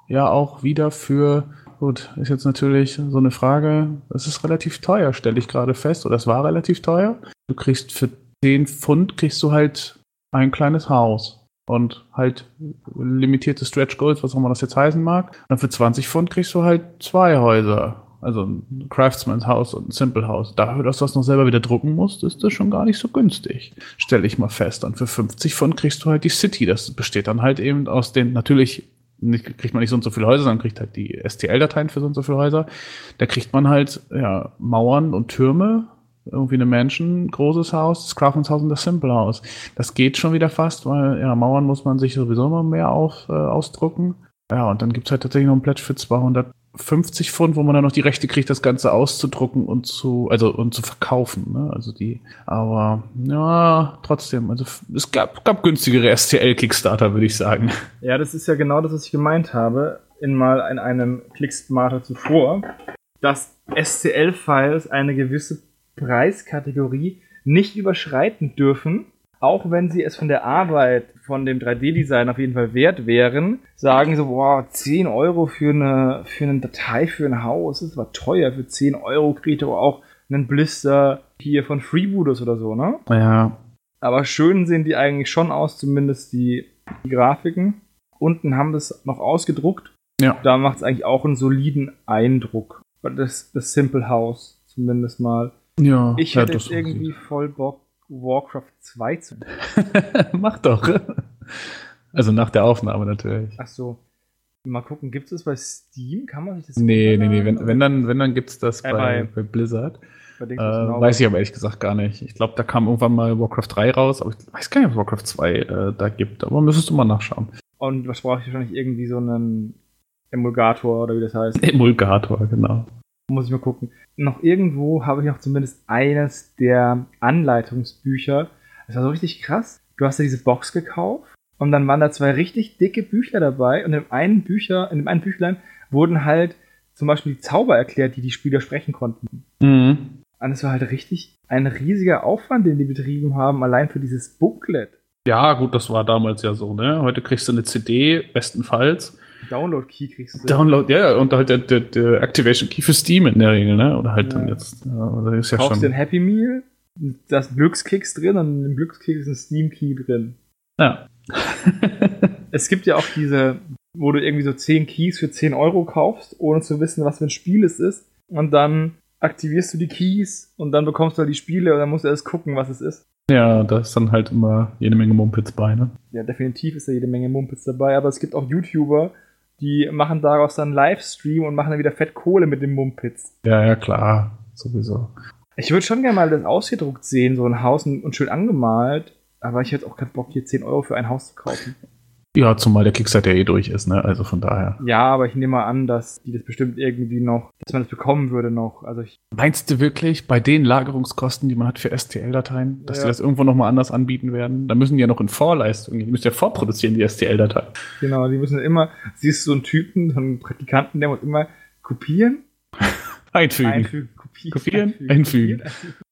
ja auch wieder für, gut, ist jetzt natürlich so eine Frage, es ist relativ teuer, stelle ich gerade fest, oder es war relativ teuer. Du kriegst für 10 Pfund kriegst du halt ein kleines Haus und halt limitierte Stretch Goals, was auch immer das jetzt heißen mag. Und für 20 Pfund kriegst du halt zwei Häuser. Also ein Craftsman's Haus und ein Simple Haus. Dafür, dass du das noch selber wieder drucken musst, ist das schon gar nicht so günstig. Stelle ich mal fest. Und für 50 Pfund kriegst du halt die City. Das besteht dann halt eben aus den, natürlich nicht, kriegt man nicht so und so viele Häuser, sondern kriegt halt die STL-Dateien für so und so viele Häuser. Da kriegt man halt, ja, Mauern und Türme, irgendwie eine Mansion, großes Haus, das Craftsman's Haus und das Simple Haus. Das geht schon wieder fast, weil, ja, Mauern muss man sich sowieso immer mehr auf, äh, ausdrucken. Ja, und dann gibt's halt tatsächlich noch einen Pledge für 250 Pfund, wo man dann noch die Rechte kriegt, das Ganze auszudrucken und zu, also und zu verkaufen. Ne? Also die, aber ja, trotzdem, also es gab, gab günstigere STL-Kickstarter, würde ich sagen. Ja, das ist ja genau das, was ich gemeint habe, in mal in einem Clicksmarter zuvor, dass SCL-Files eine gewisse Preiskategorie nicht überschreiten dürfen, auch wenn sie es von der Arbeit von dem 3D-Design auf jeden Fall wert wären, sagen so, boah, 10 Euro für eine, für eine Datei für ein Haus, das war teuer, für 10 Euro kriegt ihr aber auch einen Blister hier von Freebooters oder so, ne? Ja, Aber schön sehen die eigentlich schon aus, zumindest die, die Grafiken. Unten haben das noch ausgedruckt. Ja. Da macht es eigentlich auch einen soliden Eindruck. Das, das Simple House zumindest mal. ja. Ich ja, hätte das jetzt irgendwie voll Bock, Warcraft 2 zu. Mach doch. Also nach der Aufnahme natürlich. Ach so. Mal gucken, gibt es das bei Steam? Kann man sich das Nee, nee, nee. Wenn, wenn dann, wenn dann gibt's das Äh, bei, bei- bei Blizzard. Bei Äh, genau weiß ich aber ehrlich gesagt gar nicht. Ich glaube, da kam irgendwann mal Warcraft 3 raus, aber ich weiß gar nicht, ob es Warcraft 2 äh, da gibt. Aber müsstest du mal nachschauen. Und was brauche ich wahrscheinlich irgendwie so einen Emulgator oder wie das heißt. Emulgator, genau. Muss ich mal gucken. Noch irgendwo habe ich noch zumindest eines der Anleitungsbücher. Das war so richtig krass. Du hast ja diese Box gekauft und dann waren da zwei richtig dicke Bücher dabei und in dem einen Bücher, in dem einen Büchlein wurden halt zum Beispiel die Zauber erklärt, die die Spieler sprechen konnten. Mhm. Und es war halt richtig ein riesiger Aufwand, den die betrieben haben, allein für dieses Booklet. Ja, gut, das war damals ja so, ne? Heute kriegst du eine CD, bestenfalls. Download-Key kriegst du. Download, ja, und halt der, der, der Activation Key für Steam in der Regel, ne? Oder halt Ja. dann jetzt, ja, das ist ja kaufst dir ein. Happy Meal, da ist Glückskeks drin und im Glückskeks ist ein Steam-Key drin. Ja. Es gibt ja auch diese, wo du irgendwie so 10 Keys für 10 Euro kaufst, ohne zu wissen, was für ein Spiel es ist. Und dann aktivierst du die Keys und dann bekommst du halt die Spiele und dann musst du erst gucken, was es ist. ja, da ist dann halt immer jede Menge Mumpitz bei, ne? Ja, definitiv ist da jede Menge Mumpitz dabei, aber es gibt auch YouTuber, die machen daraus dann Livestream und machen dann wieder fett Kohle mit dem Mumpitz. Ja, ja, klar. Sowieso. Ich würde schon gerne mal das ausgedruckt sehen, so ein Haus und und schön angemalt, aber ich hätte auch keinen Bock, hier 10 Euro für ein Haus zu kaufen. Ja, zumal der Kickstarter eh durch ist, ne? Also von daher. Ja, aber ich nehme mal an, dass die das bestimmt irgendwie noch, dass man das bekommen würde noch. Also ich, Meinst du wirklich, bei den Lagerungskosten, die man hat für STL-Dateien, dass Ja. die das irgendwo nochmal anders anbieten werden? Da müssen die ja noch in Vorleistung, die müssen ja vorproduzieren, die STL-Datei. genau, die müssen immer, siehst du so einen Typen, so einen Praktikanten, der muss immer kopieren, Einfügen. einfügen, kopieren, Kopieren, einfügen.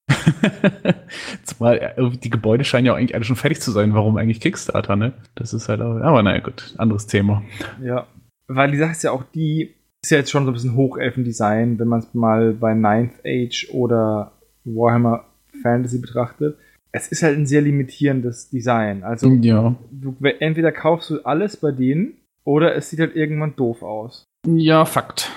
Zumal äh, die Gebäude scheinen ja auch eigentlich alle schon fertig zu sein. Warum eigentlich Kickstarter, ne? Das ist halt auch, aber naja, gut, anderes Thema. Ja, weil die Sache ist ja auch die, ist ja jetzt schon so ein bisschen Hochelfendesign, wenn man es mal bei Ninth Age oder Warhammer Fantasy betrachtet. Es ist halt ein sehr limitierendes Design. Also Ja. du, entweder kaufst du alles bei denen oder es sieht halt irgendwann doof aus. Ja, Fakt.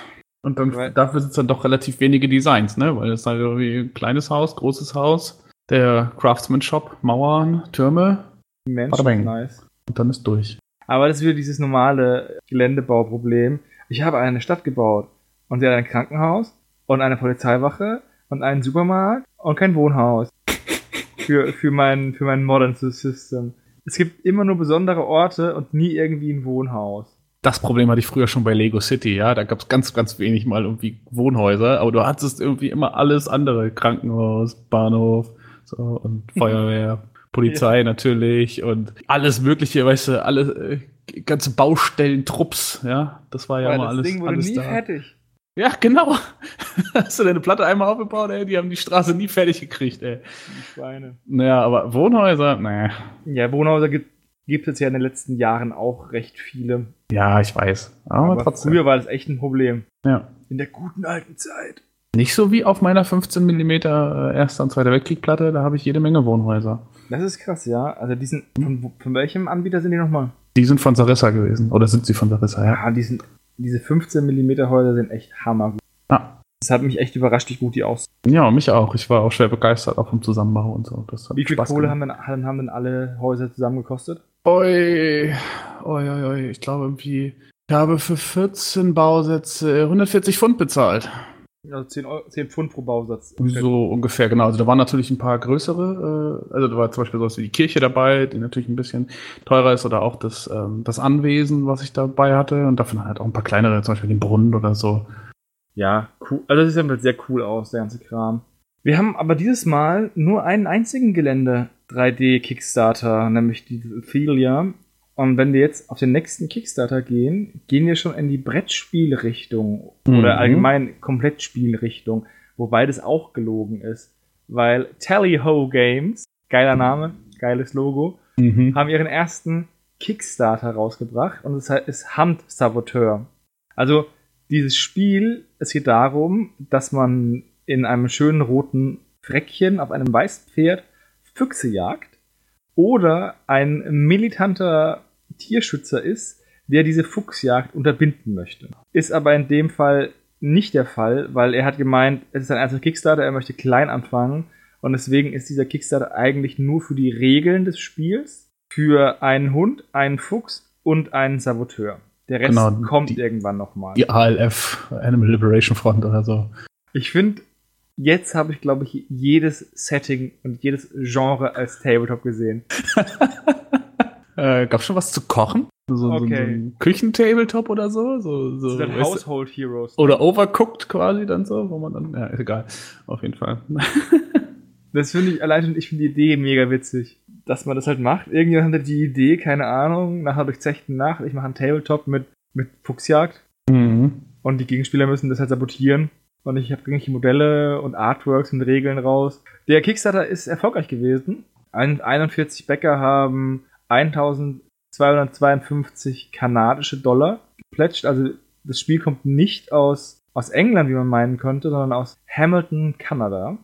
Und dann, Weil- dafür sind es dann doch relativ wenige Designs, ne? Weil es halt irgendwie ein kleines Haus, großes Haus, der Craftsman Shop, Mauern, Türme Mensch, nice. und dann ist durch. Aber das ist wieder dieses normale Geländebauproblem. Ich habe eine Stadt gebaut und sie hat ein Krankenhaus und eine Polizeiwache und einen Supermarkt und kein Wohnhaus. Für, für, mein, für mein Modern System. Es gibt immer nur besondere Orte und nie irgendwie ein Wohnhaus. Das Problem hatte ich früher schon bei Lego City, ja. Da gab es ganz, ganz wenig mal irgendwie Wohnhäuser, aber du hattest irgendwie immer alles andere. Krankenhaus, Bahnhof, so, und Feuerwehr, Polizei natürlich und alles Mögliche, weißt du, alle äh, ganze Baustellen, Trupps, ja. Das war ja Weil immer das alles, Ding wurde alles nie da. fertig. Ja, genau. Hast du deine Platte einmal aufgebaut, ey? Die haben die Straße nie fertig gekriegt, ey. Die Schweine. Naja, aber Wohnhäuser, naja. Ja, Wohnhäuser gibt, gibt es ja in den letzten Jahren auch recht viele. Ja, ich weiß. Aber, Aber trotzdem. früher war das echt ein Problem. Ja. In der guten alten Zeit. Nicht so wie auf meiner 15 mm Erster und Zweiter Weltkrieg-Platte, da habe ich jede Menge Wohnhäuser. Das ist krass, ja. Also die sind, von, von welchem Anbieter sind die nochmal? Die sind von Sarissa gewesen. Oder sind sie von Sarissa, ja? Ja, die sind, diese 15 mm Häuser sind echt hammergut. Ah. Das hat mich echt überrascht, wie gut die aussehen. Ja, mich auch. Ich war auch schwer begeistert, auch vom Zusammenbau und so. Wie viel Spaß Kohle haben denn, haben denn alle Häuser zusammen gekostet? Oi, oi, oi, oi. Ich glaube irgendwie, ich habe für 14 Bausätze 140 Pfund bezahlt. Also 10, Euro, 10 Pfund pro Bausatz. So ungefähr, genau. Also da waren natürlich ein paar größere, äh, also da war zum Beispiel sowas wie die Kirche dabei, die natürlich ein bisschen teurer ist, oder auch das, ähm, das Anwesen, was ich dabei hatte. Und davon halt auch ein paar kleinere, zum Beispiel den Brunnen oder so. Ja, cool. Also das sieht einfach sehr cool aus, der ganze Kram. Wir haben aber dieses Mal nur einen einzigen Gelände 3D Kickstarter, nämlich die Ophelia. Und wenn wir jetzt auf den nächsten Kickstarter gehen, gehen wir schon in die Brettspielrichtung Mhm. oder allgemein Komplettspielrichtung, wobei das auch gelogen ist, weil Tally-Ho Games, geiler Name, geiles Logo, Mhm. haben ihren ersten Kickstarter rausgebracht und es ist Hand Saboteur. Also dieses Spiel, es geht darum, dass man in einem schönen roten Freckchen auf einem weißen Pferd Füchse jagt oder ein militanter Tierschützer ist, der diese Fuchsjagd unterbinden möchte. Ist aber in dem Fall nicht der Fall, weil er hat gemeint, es ist ein erster Kickstarter, er möchte klein anfangen und deswegen ist dieser Kickstarter eigentlich nur für die Regeln des Spiels, für einen Hund, einen Fuchs und einen Saboteur. Der Rest Genau, kommt die- irgendwann nochmal. Die ALF, Animal Liberation Front oder so. Ich finde, jetzt habe ich, glaube ich, jedes Setting und jedes Genre als Tabletop gesehen. Äh, gab schon was zu kochen? So, okay. so, so ein Küchentabletop oder so? so, so das Household Heroes. Oder Overcooked quasi dann so, wo man dann, ja, ist egal. Auf jeden Fall. das finde ich, allein schon, ich finde die Idee mega witzig, dass man das halt macht. Irgendjemand hatte die Idee, keine Ahnung, nachher durchzechten Nacht, ich mache einen Tabletop mit, mit Fuchsjagd. Mhm. Und die Gegenspieler müssen das halt sabotieren. Und ich habe irgendwelche Modelle und Artworks und Regeln raus. Der Kickstarter ist erfolgreich gewesen. 41 Bäcker haben 1252 kanadische Dollar geplätscht. Also das Spiel kommt nicht aus, aus England, wie man meinen könnte, sondern aus Hamilton, Kanada.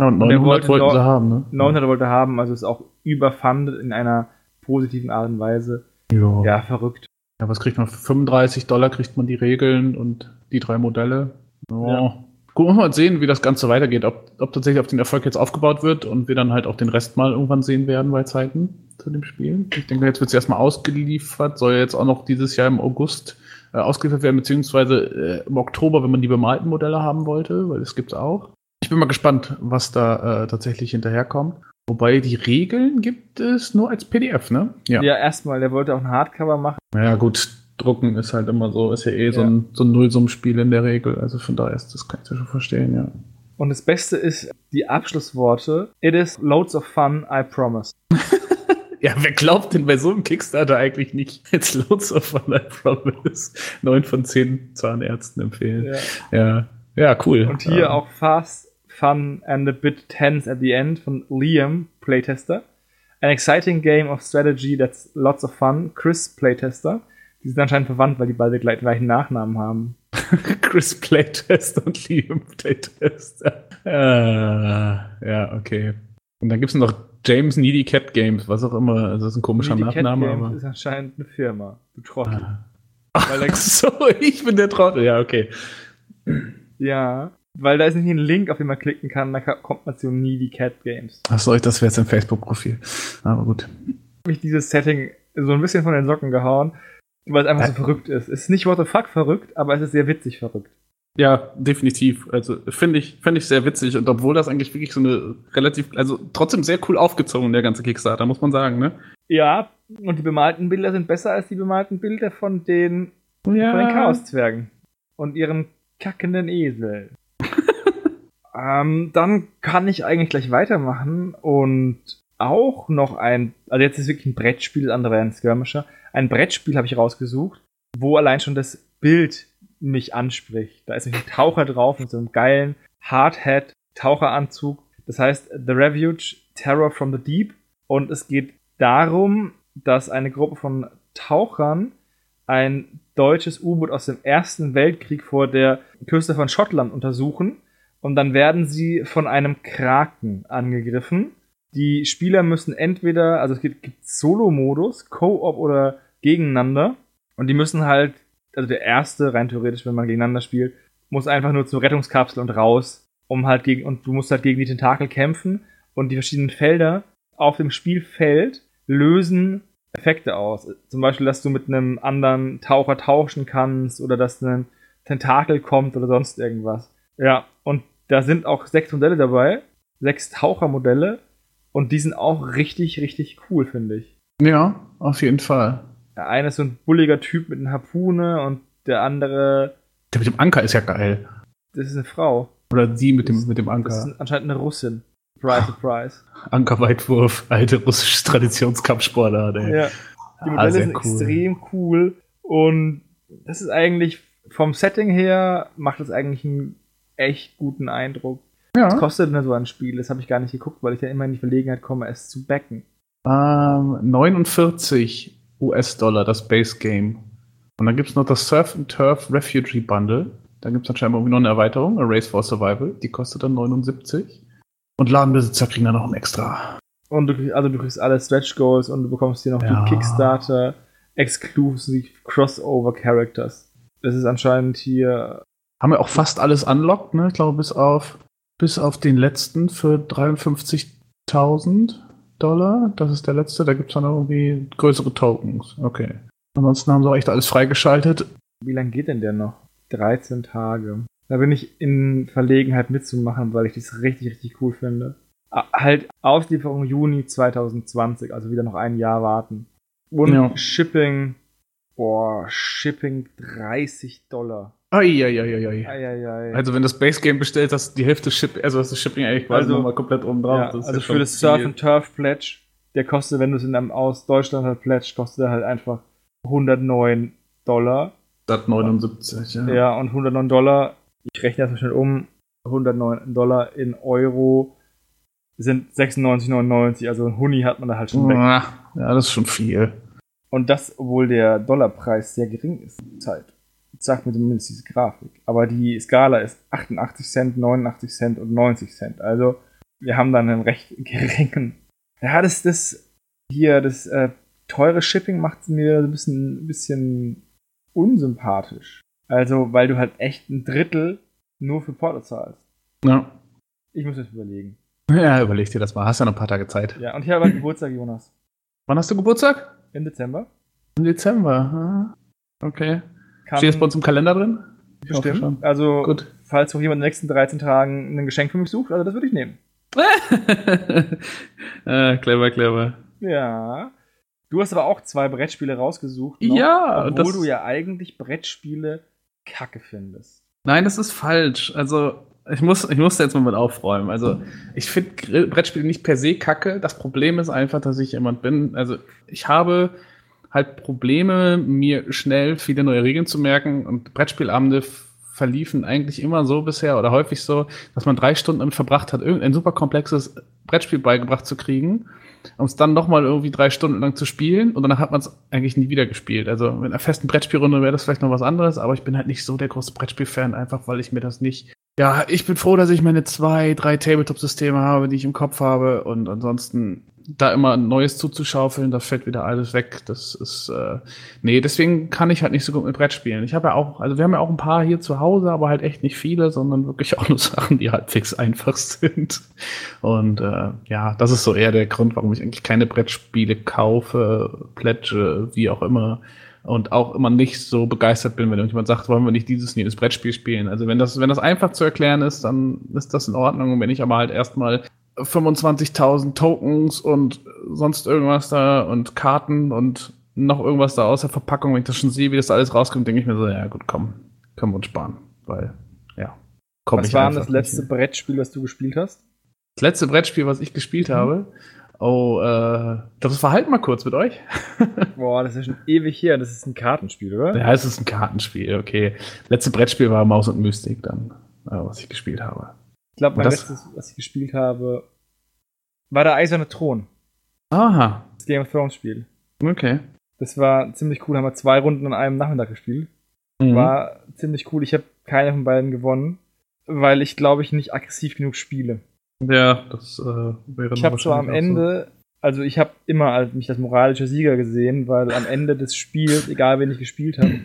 Ja, und 900 wollte wollten sie haben, ne? 900 wollte haben, also ist auch überfundet in einer positiven Art und Weise. Jo. Ja, verrückt. Ja, was kriegt man? Für 35 Dollar kriegt man die Regeln und die drei Modelle. Oh. Ja. Gut, muss mal sehen, wie das Ganze weitergeht. Ob, ob tatsächlich auf den Erfolg jetzt aufgebaut wird und wir dann halt auch den Rest mal irgendwann sehen werden bei Zeiten zu dem Spiel. Ich denke, jetzt wird es erstmal ausgeliefert, soll jetzt auch noch dieses Jahr im August äh, ausgeliefert werden, beziehungsweise äh, im Oktober, wenn man die bemalten Modelle haben wollte, weil das gibt's auch. Ich bin mal gespannt, was da äh, tatsächlich hinterherkommt. Wobei die Regeln gibt es nur als PDF, ne? Ja, ja erstmal, der wollte auch ein Hardcover machen. Naja, gut, drucken ist halt immer so, ist ja eh ja. so ein, so ein Nullsummspiel in der Regel. Also von daher ist das kann ich ja schon verstehen, ja. Und das Beste ist die Abschlussworte. It is loads of fun, I promise. ja, wer glaubt denn bei so einem Kickstarter eigentlich nicht? It's loads of fun, I promise. Neun von zehn Zahnärzten empfehlen. Ja, ja, ja cool. Und hier um. auch fast fun and a bit tense at the end von Liam, Playtester. An exciting game of strategy that's lots of fun, Chris, Playtester. Die sind anscheinend verwandt, weil die beide gleich, gleichen Nachnamen haben. Chris Playtest und Liam Playtest. Ah, ja, okay. Und dann gibt es noch James Needy Cat Games, was auch immer. Also das ist ein komischer Needy Nachname. Cat Games aber... ist anscheinend eine Firma. Du Trottel. Ah. Ach so, ich bin der Trottel. Ja, okay. Ja, weil da ist nicht ein Link, auf den man klicken kann, da kommt man zu Needy Cat Games. Achso, ich das wäre jetzt im Facebook-Profil. Aber gut. Mich dieses Setting so ein bisschen von den Socken gehauen. Weil es einfach so verrückt ist. Es ist nicht what the fuck verrückt, aber es ist sehr witzig verrückt. Ja, definitiv. Also finde ich, finde ich sehr witzig. Und obwohl das eigentlich wirklich so eine relativ, also trotzdem sehr cool aufgezogen, der ganze Kickstarter, muss man sagen, ne? Ja, und die bemalten Bilder sind besser als die bemalten Bilder von den, ja. von den Chaoszwergen. Und ihren kackenden Esel. ähm, dann kann ich eigentlich gleich weitermachen und auch noch ein, also jetzt ist wirklich ein Brettspiel, andere ein Skirmisher. Ein Brettspiel habe ich rausgesucht, wo allein schon das Bild mich anspricht. Da ist nämlich ein Taucher drauf mit so einem geilen Hardhead Taucheranzug. Das heißt The Refuge Terror from the Deep. Und es geht darum, dass eine Gruppe von Tauchern ein deutsches U-Boot aus dem Ersten Weltkrieg vor der Küste von Schottland untersuchen. Und dann werden sie von einem Kraken angegriffen die Spieler müssen entweder, also es gibt, gibt Solo-Modus, Co-op oder gegeneinander. Und die müssen halt, also der erste, rein theoretisch, wenn man gegeneinander spielt, muss einfach nur zur Rettungskapsel und raus, um halt gegen, und du musst halt gegen die Tentakel kämpfen. Und die verschiedenen Felder auf dem Spielfeld lösen Effekte aus. Zum Beispiel, dass du mit einem anderen Taucher tauschen kannst oder dass ein Tentakel kommt oder sonst irgendwas. Ja, und da sind auch sechs Modelle dabei, sechs Tauchermodelle und die sind auch richtig, richtig cool, finde ich. Ja, auf jeden Fall. Der eine ist so ein bulliger Typ mit einer Harpune und der andere. Der mit dem Anker ist ja geil. Das ist eine Frau. Oder die mit dem, mit dem Anker. Das ist anscheinend eine Russin. Surprise, surprise. Ankerweitwurf, alte russische Traditionskampfsportler, ey. Ja. Die Modelle ah, sind cool. extrem cool und das ist eigentlich vom Setting her macht das eigentlich einen echt guten Eindruck. Ja. Was kostet denn so ein Spiel? Das habe ich gar nicht geguckt, weil ich ja immer in die Verlegenheit komme, es zu backen. Ähm, 49 US-Dollar, das Base Game. Und dann gibt es noch das Surf and Turf Refugee Bundle. Da gibt es anscheinend irgendwie noch eine Erweiterung, A Race for Survival. Die kostet dann 79. Und Ladenbesitzer kriegen dann noch ein extra. Und du, kriegst, also du kriegst alle Stretch Goals und du bekommst hier noch ja. die Kickstarter Exclusive Crossover Characters. Das ist anscheinend hier. Haben wir auch fast alles unlocked, ne? Ich glaube, bis auf bis auf den letzten für 53.000 Dollar. Das ist der letzte. Da gibt es dann irgendwie größere Tokens. Okay. Ansonsten haben sie auch echt alles freigeschaltet. Wie lange geht denn der noch? 13 Tage. Da bin ich in Verlegenheit mitzumachen, weil ich das richtig, richtig cool finde. Halt Auslieferung Juni 2020, also wieder noch ein Jahr warten. Und Ja. Shipping, boah, Shipping 30 Dollar. Eieieiei. Eieiei. Also wenn du das Base Game bestellst, hast die Hälfte Ship, also hast du Shipping eigentlich quasi Also- nochmal komplett oben drauf. ja, also für das Surf and Turf Pledge, der kostet, wenn du es in einem aus Deutschland halt pledge, kostet er halt einfach 109 Dollar. Statt 79, ja. Ja, und 109 Dollar, ich rechne das mal schnell um, 109 Dollar in Euro sind 96,99, also ein Huni hat man da halt schon weg. Ja, das ist schon viel. Und das, obwohl der Dollarpreis sehr gering ist, Zeit. Sagt mir zumindest diese Grafik. Aber die Skala ist 88 Cent, 89 Cent und 90 Cent. Also wir haben dann einen recht geringen. Ja, das, das hier, das äh, teure Shipping macht mir ein bisschen, ein bisschen unsympathisch. Also, weil du halt echt ein Drittel nur für Porto zahlst. Ja. Ich muss das überlegen. ja, überleg dir das mal. Hast ja noch ein paar Tage Zeit. Ja, und ich habe halt Geburtstag, Jonas. Wann hast du Geburtstag? Im Dezember. Im Dezember. Okay. Kann Steht das bei uns im Kalender drin? Ich bestimmt. schon. Also, Gut. falls auch jemand in den nächsten 13 Tagen ein Geschenk für mich sucht, also das würde ich nehmen. äh, clever, clever. Ja. Du hast aber auch zwei Brettspiele rausgesucht. noch, Ja, obwohl du ja eigentlich Brettspiele kacke findest. Nein, das ist falsch. Also, ich muss, ich muss jetzt mal mit aufräumen. Also, ich finde Brettspiele nicht per se kacke. Das Problem ist einfach, dass ich jemand bin. Also, ich habe halt Probleme, mir schnell viele neue Regeln zu merken. Und Brettspielabende verliefen eigentlich immer so bisher oder häufig so, dass man drei Stunden damit verbracht hat, irgendein super komplexes Brettspiel beigebracht zu kriegen, um es dann nochmal irgendwie drei Stunden lang zu spielen und danach hat man es eigentlich nie wieder gespielt. Also mit einer festen Brettspielrunde wäre das vielleicht noch was anderes, aber ich bin halt nicht so der große Brettspielfan, einfach weil ich mir das nicht. Ja, ich bin froh, dass ich meine zwei, drei Tabletop-Systeme habe, die ich im Kopf habe und ansonsten da immer ein Neues zuzuschaufeln, da fällt wieder alles weg. Das ist, äh, nee, deswegen kann ich halt nicht so gut mit Brett spielen. Ich habe ja auch, also wir haben ja auch ein paar hier zu Hause, aber halt echt nicht viele, sondern wirklich auch nur Sachen, die halbwegs einfach sind. Und äh, ja, das ist so eher der Grund, warum ich eigentlich keine Brettspiele kaufe, plätsche, wie auch immer. Und auch immer nicht so begeistert bin, wenn irgendjemand sagt, wollen wir nicht dieses und jenes Brettspiel spielen. Also wenn das, wenn das einfach zu erklären ist, dann ist das in Ordnung. Und wenn ich aber halt erstmal 25.000 Tokens und sonst irgendwas da und Karten und noch irgendwas da aus der Verpackung, wenn ich das schon sehe, wie das alles rauskommt, denke ich mir so, ja gut, komm, können wir uns sparen. Weil, ja, komm Was war das letzte. Brettspiel, das du gespielt hast? Das letzte Brettspiel, was ich gespielt habe, oh, äh, das verhalten mal kurz mit euch. Boah, das ist ja schon ewig her. Das ist ein Kartenspiel, oder? Ja, es ist ein Kartenspiel, okay. Letzte Brettspiel war Maus und Mystik dann, äh, was ich gespielt habe. Ich glaube, mein letztes, was ich gespielt habe, war der Eiserne Thron. Aha, Das Game of Thrones Spiel. okay. Das war ziemlich cool. Haben wir zwei Runden an einem Nachmittag gespielt. Mhm. War ziemlich cool. Ich habe keine von beiden gewonnen, weil ich glaube ich nicht aggressiv genug spiele. Ja, das äh, wäre Ich habe zwar am Ende, also ich habe immer als mich als moralischer Sieger gesehen, weil am Ende des Spiels, egal wen ich gespielt habe,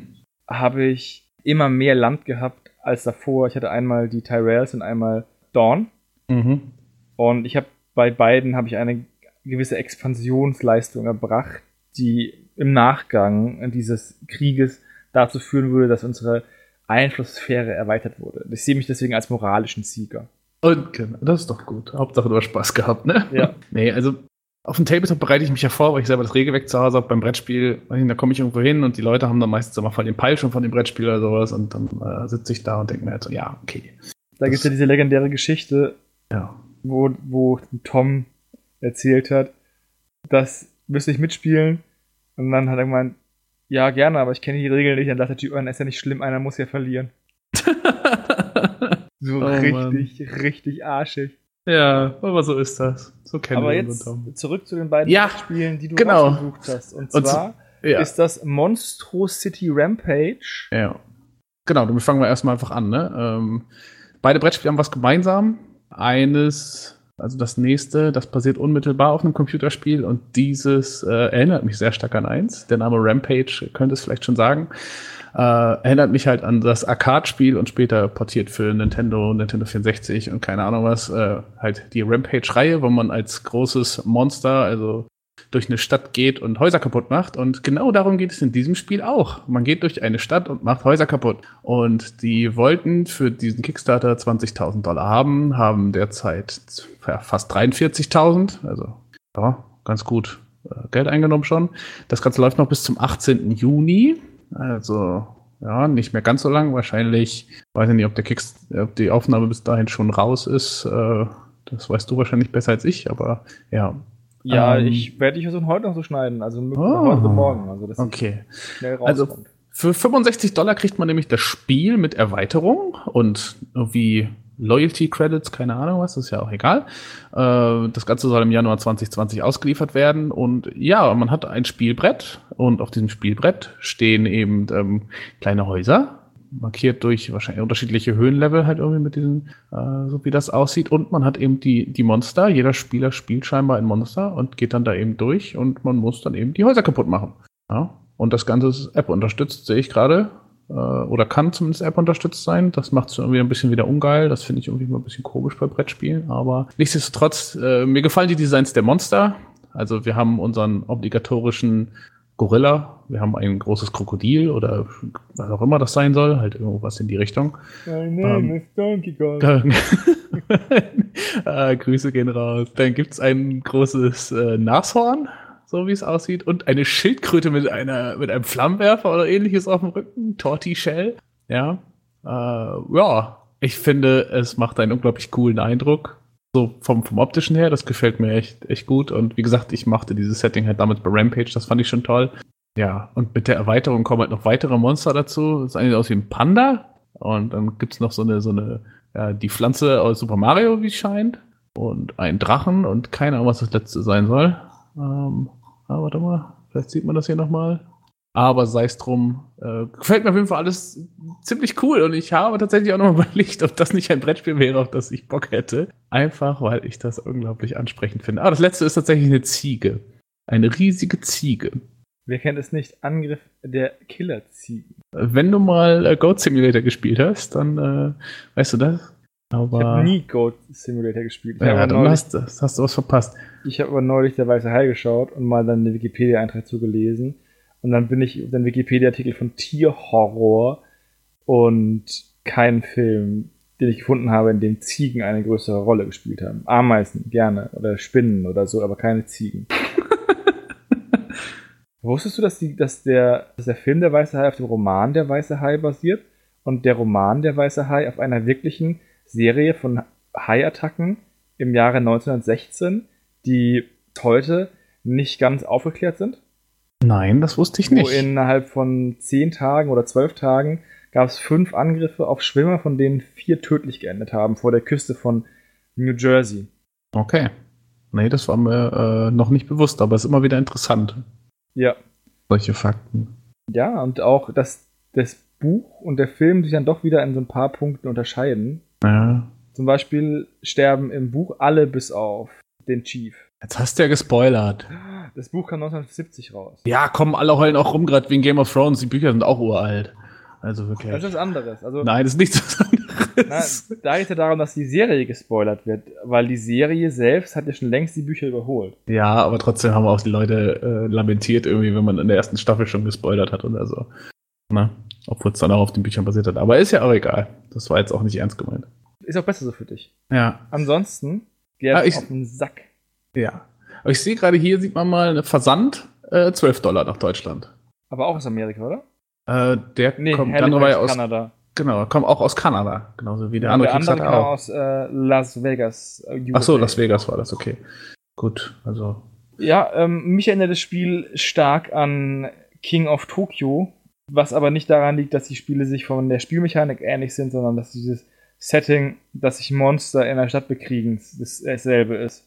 habe ich immer mehr Land gehabt als davor. Ich hatte einmal die Tyrells und einmal Dawn. Mhm. Und ich habe bei beiden habe ich eine gewisse Expansionsleistung erbracht, die im Nachgang dieses Krieges dazu führen würde, dass unsere Einflusssphäre erweitert wurde. Ich sehe mich deswegen als moralischen Sieger. Und genau, das ist doch gut. Hauptsache du hast Spaß gehabt, ne? Ja. Nee, also auf dem Tabletop bereite ich mich ja vor, weil ich selber das Regelwerk zu Hause habe. Beim Brettspiel, da komme ich irgendwo hin und die Leute haben dann meistens immer voll den Peil schon von dem Brettspiel oder sowas und dann äh, sitze ich da und denke mir halt so, ja, okay. Da gibt es ja diese legendäre Geschichte, Ja. wo, wo Tom erzählt hat, das müsste ich mitspielen. Und dann hat er gemeint, ja, gerne, aber ich kenne die Regeln nicht. Dann dachte der Typ, "Oh, ist ja nicht schlimm, einer muss ja verlieren. Richtig, richtig arschig. ja, aber so ist das. So kennen Aber wir jetzt Tom. zurück zu den beiden Ja, Spielen, die du genau. rausgesucht hast. Und Und zwar Ja. ist das Monstro City Rampage. Ja. Genau, damit fangen wir erstmal einfach an. Ne? Ähm, beide Brettspiele haben was gemeinsam. Eines, also das nächste, das basiert unmittelbar auf einem Computerspiel und dieses äh, erinnert mich sehr stark an eins. Der Name Rampage könnte es vielleicht schon sagen. Äh, erinnert mich halt an das Arcade-Spiel und später portiert für Nintendo, Nintendo 64 und keine Ahnung was, äh, halt die Rampage-Reihe, wo man als großes Monster, also durch eine Stadt geht und Häuser kaputt macht. Und genau darum geht es in diesem Spiel auch. Man geht durch eine Stadt und macht Häuser kaputt. Und die wollten für diesen Kickstarter 20.000 Dollar haben, haben derzeit fast 43.000. Also ja, ganz gut. äh, Geld eingenommen schon. Das Ganze läuft noch bis zum 18. Juni. Also ja, nicht mehr ganz so lang. Wahrscheinlich, weiß ich nicht, ob, der Kicks, ob die Aufnahme bis dahin schon raus ist. Äh, das weißt du wahrscheinlich besser als ich, aber ja. Ja, ähm, ich werde dich versuchen, heute noch so schneiden. Also oh, heute morgen. Also, dass okay. schnell rauskommt. Also, für 65 Dollar kriegt man nämlich das Spiel mit Erweiterung und irgendwie Loyalty Credits, keine Ahnung was, ist ja auch egal. Äh, das Ganze soll im Januar 2020 ausgeliefert werden und ja, man hat ein Spielbrett und auf diesem Spielbrett stehen eben ähm, kleine Häuser, markiert durch wahrscheinlich unterschiedliche Höhenlevel halt irgendwie mit diesen, äh, so wie das aussieht. Und man hat eben die, die Monster. Jeder Spieler spielt scheinbar ein Monster und geht dann da eben durch und man muss dann eben die Häuser kaputt machen. Ja? Und das Ganze ist App unterstützt, sehe ich gerade äh, oder kann zumindest App unterstützt sein. Das macht es irgendwie ein bisschen wieder ungeil. Das finde ich irgendwie mal ein bisschen komisch bei Brettspielen. Aber nichtsdestotrotz, äh, mir gefallen die Designs der Monster. Also wir haben unseren obligatorischen Gorilla, wir haben ein großes Krokodil oder was auch immer das sein soll, halt irgendwas in die Richtung. My name ähm, Donkey Kong. ah, Grüße gehen raus. Dann gibt es ein großes äh, Nashorn, so wie es aussieht, und eine Schildkröte mit einer mit einem Flammenwerfer oder ähnliches auf dem Rücken, Torti-Shell. Ja, äh, ja, ich finde, es macht einen unglaublich coolen Eindruck. So vom, vom optischen her, das gefällt mir echt, echt gut. Und wie gesagt, ich machte dieses Setting halt damals bei Rampage, das fand ich schon toll. Ja, und mit der Erweiterung kommen halt noch weitere Monster dazu. Das eine aus wie ein Panda. Und dann gibt es noch so eine, so eine, ja, die Pflanze aus Super Mario, wie es scheint. Und ein Drachen und keine Ahnung, was das letzte sein soll. Ähm, Ah, warte mal, vielleicht sieht man das hier nochmal. Aber sei es drum, äh, gefällt mir auf jeden Fall alles ziemlich cool und ich habe tatsächlich auch nochmal überlegt, ob das nicht ein Brettspiel wäre, auf das ich Bock hätte. Einfach, weil ich das unglaublich ansprechend finde. Ah, das letzte ist tatsächlich eine Ziege. Eine riesige Ziege. Wer kennt es nicht? Angriff der Killerziegen. Wenn du mal äh, Goat Simulator gespielt hast, dann äh, weißt du das. Aber ich habe nie Goat Simulator gespielt. Ich ja, dann hast, hast, du was verpasst. Ich habe aber neulich der Weiße Hai geschaut und mal dann den Wikipedia-Eintrag zugelesen. Und dann bin ich den Wikipedia-Artikel von Tierhorror und keinen Film, den ich gefunden habe, in dem Ziegen eine größere Rolle gespielt haben. Ameisen, gerne. Oder Spinnen oder so, aber keine Ziegen. Wusstest du, dass, die, dass, der, dass der Film Der Weiße Hai auf dem Roman Der Weiße Hai basiert und der Roman Der Weiße Hai auf einer wirklichen Serie von Haiattacken im Jahre 1916, die heute nicht ganz aufgeklärt sind. Nein, das wusste ich nicht. Wo innerhalb von zehn Tagen oder zwölf Tagen gab es fünf Angriffe auf Schwimmer, von denen vier tödlich geendet haben, vor der Küste von New Jersey. Okay. Nee, das war mir äh, noch nicht bewusst, aber es ist immer wieder interessant. Ja. Solche Fakten. Ja, und auch, dass das Buch und der Film sich dann doch wieder in so ein paar Punkten unterscheiden. Ja. Zum Beispiel sterben im Buch alle bis auf den Chief. Jetzt hast du ja gespoilert. Das Buch kam 1970 raus. Ja, kommen alle heulen auch rum, gerade wegen Game of Thrones. Die Bücher sind auch uralt. Also wirklich. Das ist was anderes. Also, Nein, das ist nichts was anderes. Na, da geht es ja darum, dass die Serie gespoilert wird, weil die Serie selbst hat ja schon längst die Bücher überholt. Ja, aber trotzdem haben auch die Leute äh, lamentiert irgendwie, wenn man in der ersten Staffel schon gespoilert hat oder so. Na? Obwohl es dann auch auf den Büchern basiert hat. Aber ist ja auch egal. Das war jetzt auch nicht ernst gemeint. Ist auch besser so für dich. Ja. Ansonsten geht ah, auf den Sack. Ja. Aber ich sehe gerade hier, sieht man mal, eine Versand äh, 12 Dollar nach Deutschland. Aber auch aus Amerika, oder? Äh, der nee, kommt dann aber aus Kanada. Genau, kommt auch aus Kanada, genauso wie der ja, andere. Der andere kam auch. aus äh, Las Vegas. USA. Ach so, Las Vegas war das, okay. Gut, also. Ja, ähm, mich erinnert das Spiel stark an King of Tokyo, was aber nicht daran liegt, dass die Spiele sich von der Spielmechanik ähnlich sind, sondern dass dieses Setting, dass sich Monster in der Stadt bekriegen, dasselbe ist.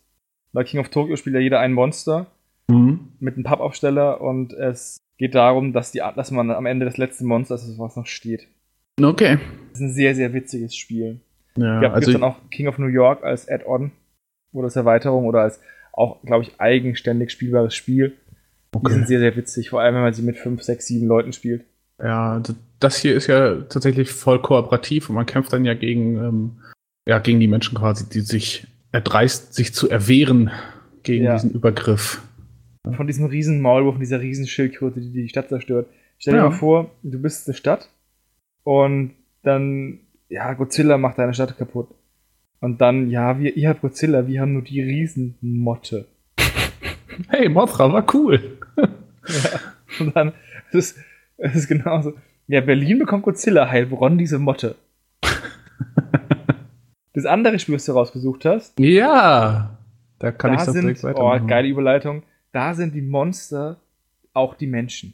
Bei King of Tokyo spielt ja jeder ein Monster mhm. mit einem Pappaufsteller und es geht darum, dass, die, dass man am Ende das letzte Monster ist, was noch steht. Okay. Das ist ein sehr, sehr witziges Spiel. Ja, ich also dann auch King of New York als Add-on oder als Erweiterung oder als auch, glaube ich, eigenständig spielbares Spiel. Okay. Die sind sehr, sehr witzig, vor allem wenn man sie mit 5, 6, 7 Leuten spielt. Ja, das hier ist ja tatsächlich voll kooperativ und man kämpft dann ja gegen, ähm, ja, gegen die Menschen quasi, die sich erdreist, sich zu erwehren gegen ja. diesen Übergriff. Von diesem riesen Maulwurf, von dieser riesen Schildkröte, die die Stadt zerstört. Stell dir ja. mal vor, du bist eine Stadt und dann, ja, Godzilla macht deine Stadt kaputt. Und dann, ja, wir, ihr habt Godzilla, wir haben nur die Riesenmotte. Hey, Mothra war cool. Ja. Und dann, es ist, es ist genauso. Ja, Berlin bekommt Godzilla, Heilbronn diese Motte. Das andere Spiel, was du rausgesucht hast, Ja, da kann da ich das sind, direkt oh, weitermachen. geile Überleitung, da sind die Monster auch die Menschen.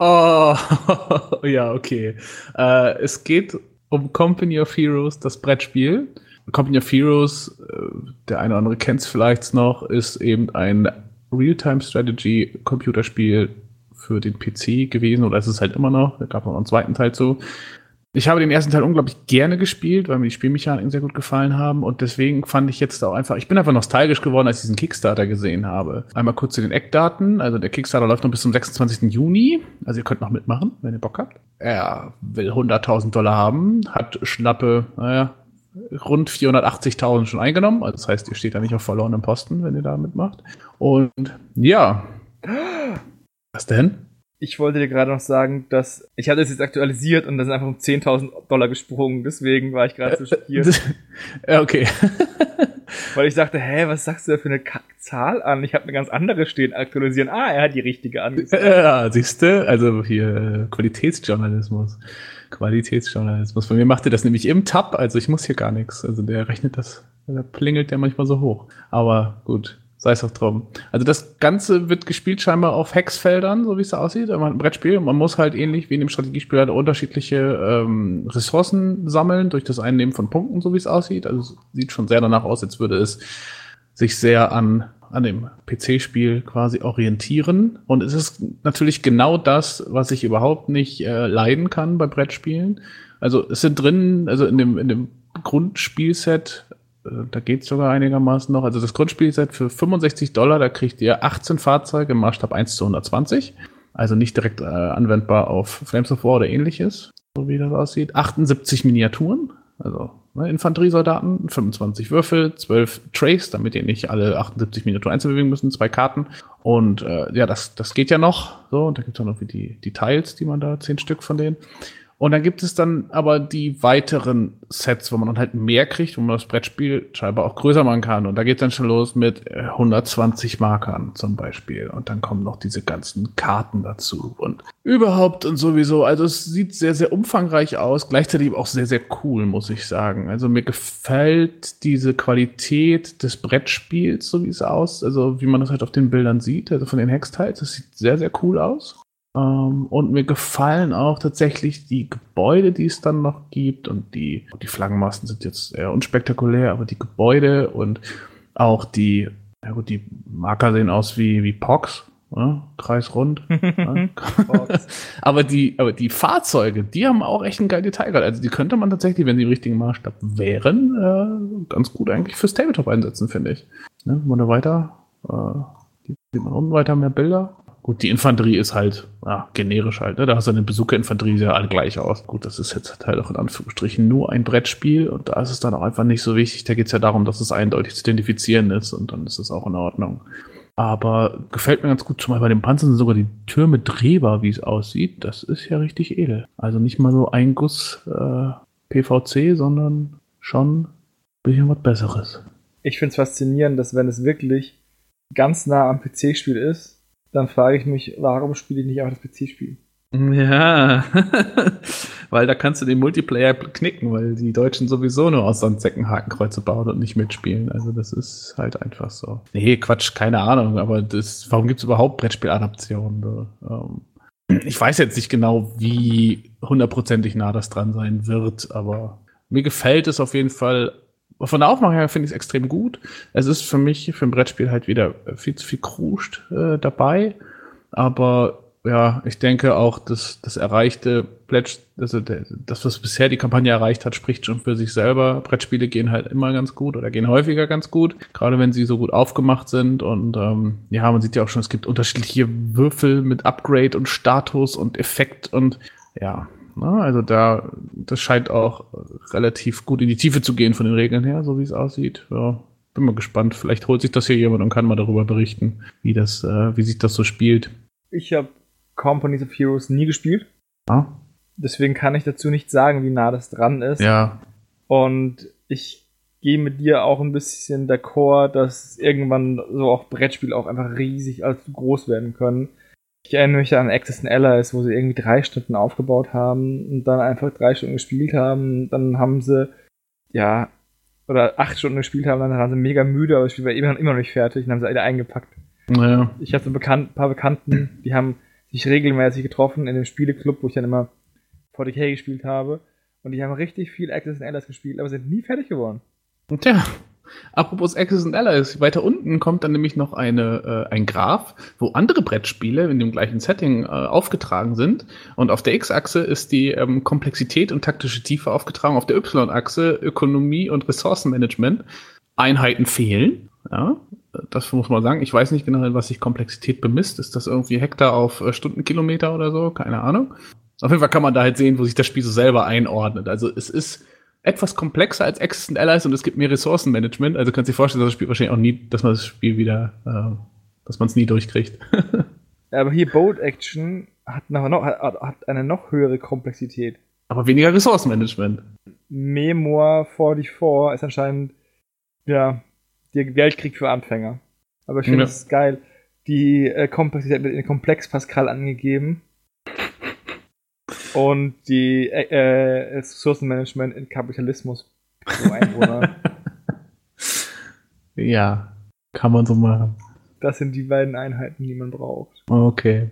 Oh, ja, okay. Äh, es geht um Company of Heroes, das Brettspiel. Company of Heroes, äh, der eine oder andere kennt es vielleicht noch, ist eben ein Real-Time-Strategy-Computerspiel für den PC gewesen, oder ist es halt immer noch. Da gab es noch einen zweiten Teil zu. Ich habe den ersten Teil unglaublich gerne gespielt, weil mir die Spielmechaniken sehr gut gefallen haben und deswegen fand ich jetzt auch einfach, ich bin einfach nostalgisch geworden, als ich diesen Kickstarter gesehen habe. Einmal kurz zu den Eckdaten, also der Kickstarter läuft noch bis zum 26. Juni, also ihr könnt noch mitmachen, wenn ihr Bock habt. Er will 100.000 Dollar haben, hat schnappe, naja, rund 480.000 schon eingenommen, also das heißt, ihr steht da nicht auf verlorenem Posten, wenn ihr da mitmacht. Und ja, was denn? Ich wollte dir gerade noch sagen, dass ich hatte es jetzt aktualisiert und das ist einfach um 10.000 Dollar gesprungen. Deswegen war ich gerade so schockiert, ja, okay. weil ich dachte, hä, was sagst du da für eine Kackzahl an? Ich habe eine ganz andere stehen. Aktualisieren. Ah, er hat die richtige angesagt. Ja, siehst du, also hier äh, Qualitätsjournalismus. Qualitätsjournalismus. Von mir macht er das nämlich im Tab, also ich muss hier gar nichts. Also der rechnet das, da plingelt der manchmal so hoch. Aber gut, sei es auch drum. Also das Ganze wird gespielt scheinbar auf Hexfeldern, so wie es aussieht. Man ein Brettspiel und man muss halt ähnlich wie in dem Strategiespiel halt unterschiedliche ähm, Ressourcen sammeln durch das Einnehmen von Punkten, so wie es aussieht. Also es sieht schon sehr danach aus, als würde es sich sehr an, an dem PC-Spiel quasi orientieren. Und es ist natürlich genau das, was ich überhaupt nicht äh, leiden kann bei Brettspielen. Also es sind drin, also in dem, in dem Grundspielset, da geht es sogar einigermaßen noch. Also das Grundspielset für 65 Dollar, da kriegt ihr 18 Fahrzeuge im Maßstab 1 zu 120. Also nicht direkt äh, anwendbar auf Flames of War oder ähnliches, so wie das aussieht. 78 Miniaturen, also ne, Infanteriesoldaten, 25 Würfel, 12 Trays, damit ihr nicht alle 78 Miniaturen einzeln bewegen müssen, zwei Karten. Und äh, ja, das, das geht ja noch. So, und da gibt es auch noch die, die Tiles, die man da, zehn Stück von denen. Und dann gibt es dann aber die weiteren Sets, wo man dann halt mehr kriegt, wo man das Brettspiel scheinbar auch größer machen kann. Und da geht dann schon los mit äh, 120 Markern zum Beispiel. Und dann kommen noch diese ganzen Karten dazu und überhaupt und sowieso. Also es sieht sehr, sehr umfangreich aus, gleichzeitig auch sehr, sehr cool, muss ich sagen. Also mir gefällt diese Qualität des Brettspiels, so wie es aus, also wie man das halt auf den Bildern sieht, also von den Hextiles. Das sieht sehr, sehr cool aus. Ähm, und mir gefallen auch tatsächlich die Gebäude, die es dann noch gibt. Und die, die Flaggenmasten sind jetzt eher unspektakulär, aber die Gebäude und auch die, ja gut, die Marker sehen aus wie, wie Pox. Ja, kreisrund. aber, die, aber die Fahrzeuge, die haben auch echt ein geiles Detail. Also die könnte man tatsächlich, wenn sie im richtigen Maßstab wären, äh, ganz gut eigentlich fürs Tabletop einsetzen, finde ich. Ne, wenn man da weiter, äh, sieht man unten weiter mehr Bilder. Gut, die Infanterie ist halt ja, generisch halt. Ne? Da hast du eine Bazooka-Infanterie, die sehen alle gleich aus. Gut, das ist jetzt halt auch in Anführungsstrichen nur ein Brettspiel und da ist es dann auch einfach nicht so wichtig. Da geht es ja darum, dass es eindeutig zu identifizieren ist und dann ist es auch in Ordnung. Aber gefällt mir ganz gut. Zumal bei den Panzern sind sogar die Türme drehbar, wie es aussieht. Das ist ja richtig edel. Also nicht mal so ein Guss äh, PVC, sondern schon ein bisschen was Besseres. Ich finde es faszinierend, dass wenn es wirklich ganz nah am PC-Spiel ist, dann frage ich mich, warum spiele ich nicht einfach das PC-Spiel? Ja, weil da kannst du den Multiplayer knicken, weil die Deutschen sowieso nur aus Sandsäcken Hakenkreuze bauen und nicht mitspielen. Also das ist halt einfach so. Nee, Quatsch, keine Ahnung, aber das, warum gibt es überhaupt Brettspieladaptionen? Ähm, ich weiß jetzt nicht genau, wie hundertprozentig nah das dran sein wird, aber mir gefällt es auf jeden Fall von der Aufmachung her finde ich es extrem gut. Es ist für mich, für ein Brettspiel halt wieder viel zu viel kruscht äh, dabei. Aber ja, ich denke auch, dass das erreichte Pledge, also das, was bisher die Kampagne erreicht hat, spricht schon für sich selber. Brettspiele gehen halt immer ganz gut oder gehen häufiger ganz gut, gerade wenn sie so gut aufgemacht sind. Und ähm, ja, man sieht ja auch schon, es gibt unterschiedliche Würfel mit Upgrade und Status und Effekt und ja, Ne? Also da, das scheint auch relativ gut in die Tiefe zu gehen von den Regeln her, so wie es aussieht. Ja, bin mal gespannt. Vielleicht holt sich das hier jemand und kann mal darüber berichten, wie das, äh, wie sich das so spielt. Ich habe Companies of Heroes nie gespielt. Ja. Deswegen kann ich dazu nicht sagen, wie nah das dran ist. Ja. Und ich gehe mit dir auch ein bisschen d'accord, dass irgendwann so auch Brettspiele auch einfach riesig als groß werden können. Ich erinnere mich an Access and Allies, wo sie irgendwie drei Stunden aufgebaut haben und dann einfach drei Stunden gespielt haben. Dann haben sie, ja, oder acht Stunden gespielt haben, dann waren sie mega müde, aber das Spiel war immer, immer noch nicht fertig und haben sie alle eingepackt. Naja. Ich hatte so bekannt, paar Bekannten, die haben sich regelmäßig getroffen in dem Spieleclub, wo ich dann immer 40k gespielt habe. Und die haben richtig viel Access and Allies gespielt, aber sind nie fertig geworden. Tja, apropos Access and Allies, weiter unten kommt dann nämlich noch eine, äh, ein Graph, wo andere Brettspiele in dem gleichen Setting äh, aufgetragen sind. Und auf der X-Achse ist die ähm, Komplexität und taktische Tiefe aufgetragen, auf der Y-Achse Ökonomie und Ressourcenmanagement. Einheiten fehlen. Ja, das muss man sagen. Ich weiß nicht genau, was sich Komplexität bemisst. Ist das irgendwie Hektar auf äh, Stundenkilometer oder so? Keine Ahnung. Auf jeden Fall kann man da halt sehen, wo sich das Spiel so selber einordnet. Also es ist etwas komplexer als Access and Allies und es gibt mehr Ressourcenmanagement. Also kannst du dir vorstellen, dass das Spiel wahrscheinlich auch nie, dass man das Spiel wieder, äh, dass man es nie durchkriegt. Aber hier Boat Action hat, noch, hat, hat eine noch höhere Komplexität. Aber weniger Ressourcenmanagement. Memoir 44 ist anscheinend ja der Weltkrieg für Anfänger. Aber ich finde Ja. das geil. Die äh, Komplexität wird in Komplex Pascal angegeben. Und die äh, äh, Ressourcenmanagement in Kapitalismus pro Einwohner. Ja, kann man so machen. das sind die beiden Einheiten, die man braucht. Okay.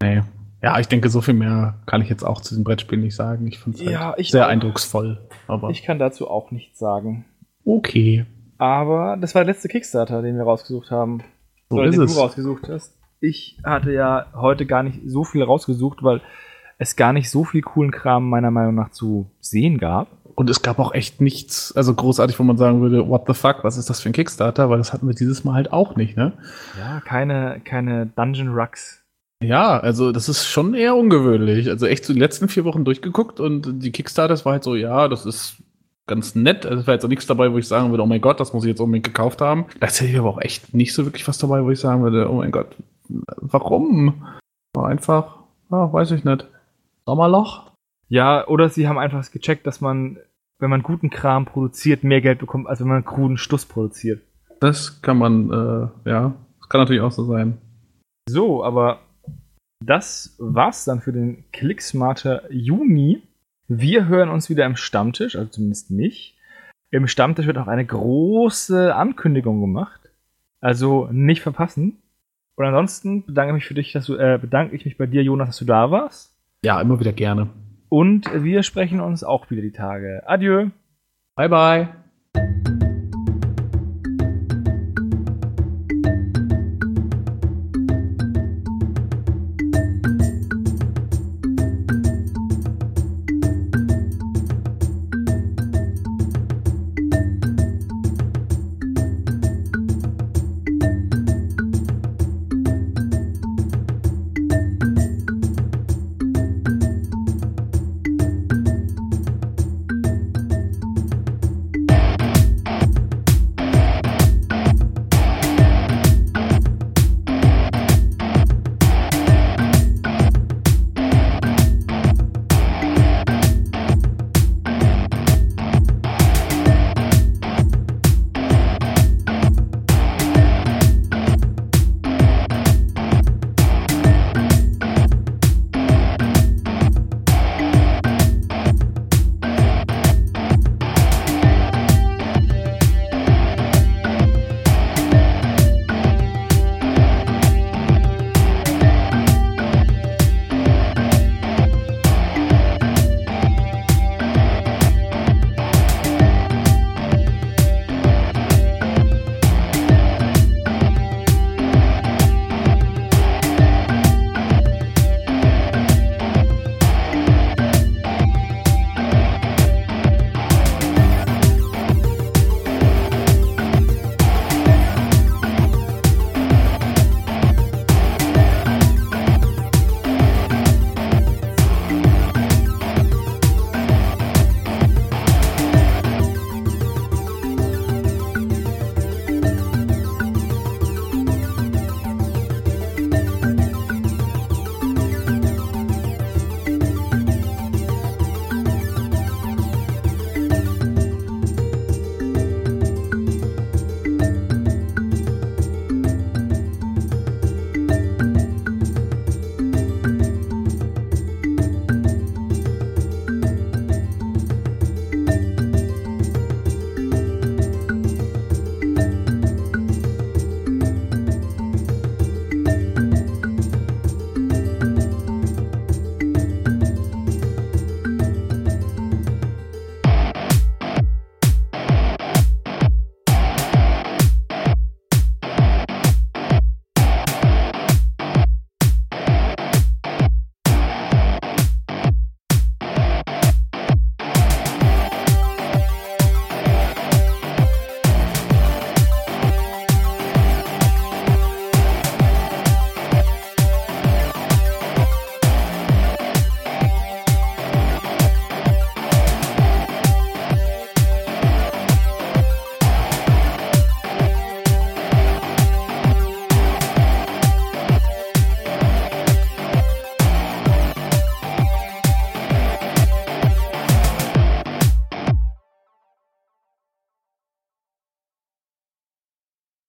Nee. Ja, ich denke, so viel mehr kann ich jetzt auch zu dem Brettspiel nicht sagen. Ich fand es halt Ja, sehr auch. eindrucksvoll. Aber Ich kann dazu auch nichts sagen. okay. Aber das war der letzte Kickstarter, den wir rausgesucht haben. So Oder ist den es. du rausgesucht hast. Ich hatte ja heute gar nicht so viel rausgesucht, weil es gar nicht so viel coolen Kram meiner Meinung nach zu sehen gab. Und es gab auch echt nichts, also großartig, wo man sagen würde, what the fuck, was ist das für ein Kickstarter? Weil das hatten wir dieses Mal halt auch nicht, ne? Ja, keine, keine Dungeon Rucks. Ja, also das ist schon eher ungewöhnlich. Also echt so die letzten vier Wochen durchgeguckt und die Kickstarters war halt so, ja, das ist ganz nett. Also es war jetzt auch nichts dabei, wo ich sagen würde, oh mein Gott, das muss ich jetzt unbedingt gekauft haben. Tatsächlich aber auch echt nicht so wirklich was dabei, wo ich sagen würde, oh mein Gott, warum? War einfach, ja, weiß ich nicht. Sommerloch? Ja, oder sie haben einfach gecheckt, dass man, wenn man guten Kram produziert, mehr Geld bekommt, als wenn man kruden Stuss produziert. Das kann man, äh, ja, das kann natürlich auch so sein. So, aber das war's dann für den Clicksmarter Juni. Wir hören uns wieder im Stammtisch, also zumindest mich. Im Stammtisch wird auch eine große Ankündigung gemacht. Also nicht verpassen. Und ansonsten bedanke ich mich für dich, dass du, äh, bedanke ich mich bei dir, Jonas, dass du da warst. Ja, immer wieder gerne. Und wir sprechen uns auch wieder die Tage. Adieu. Bye, bye.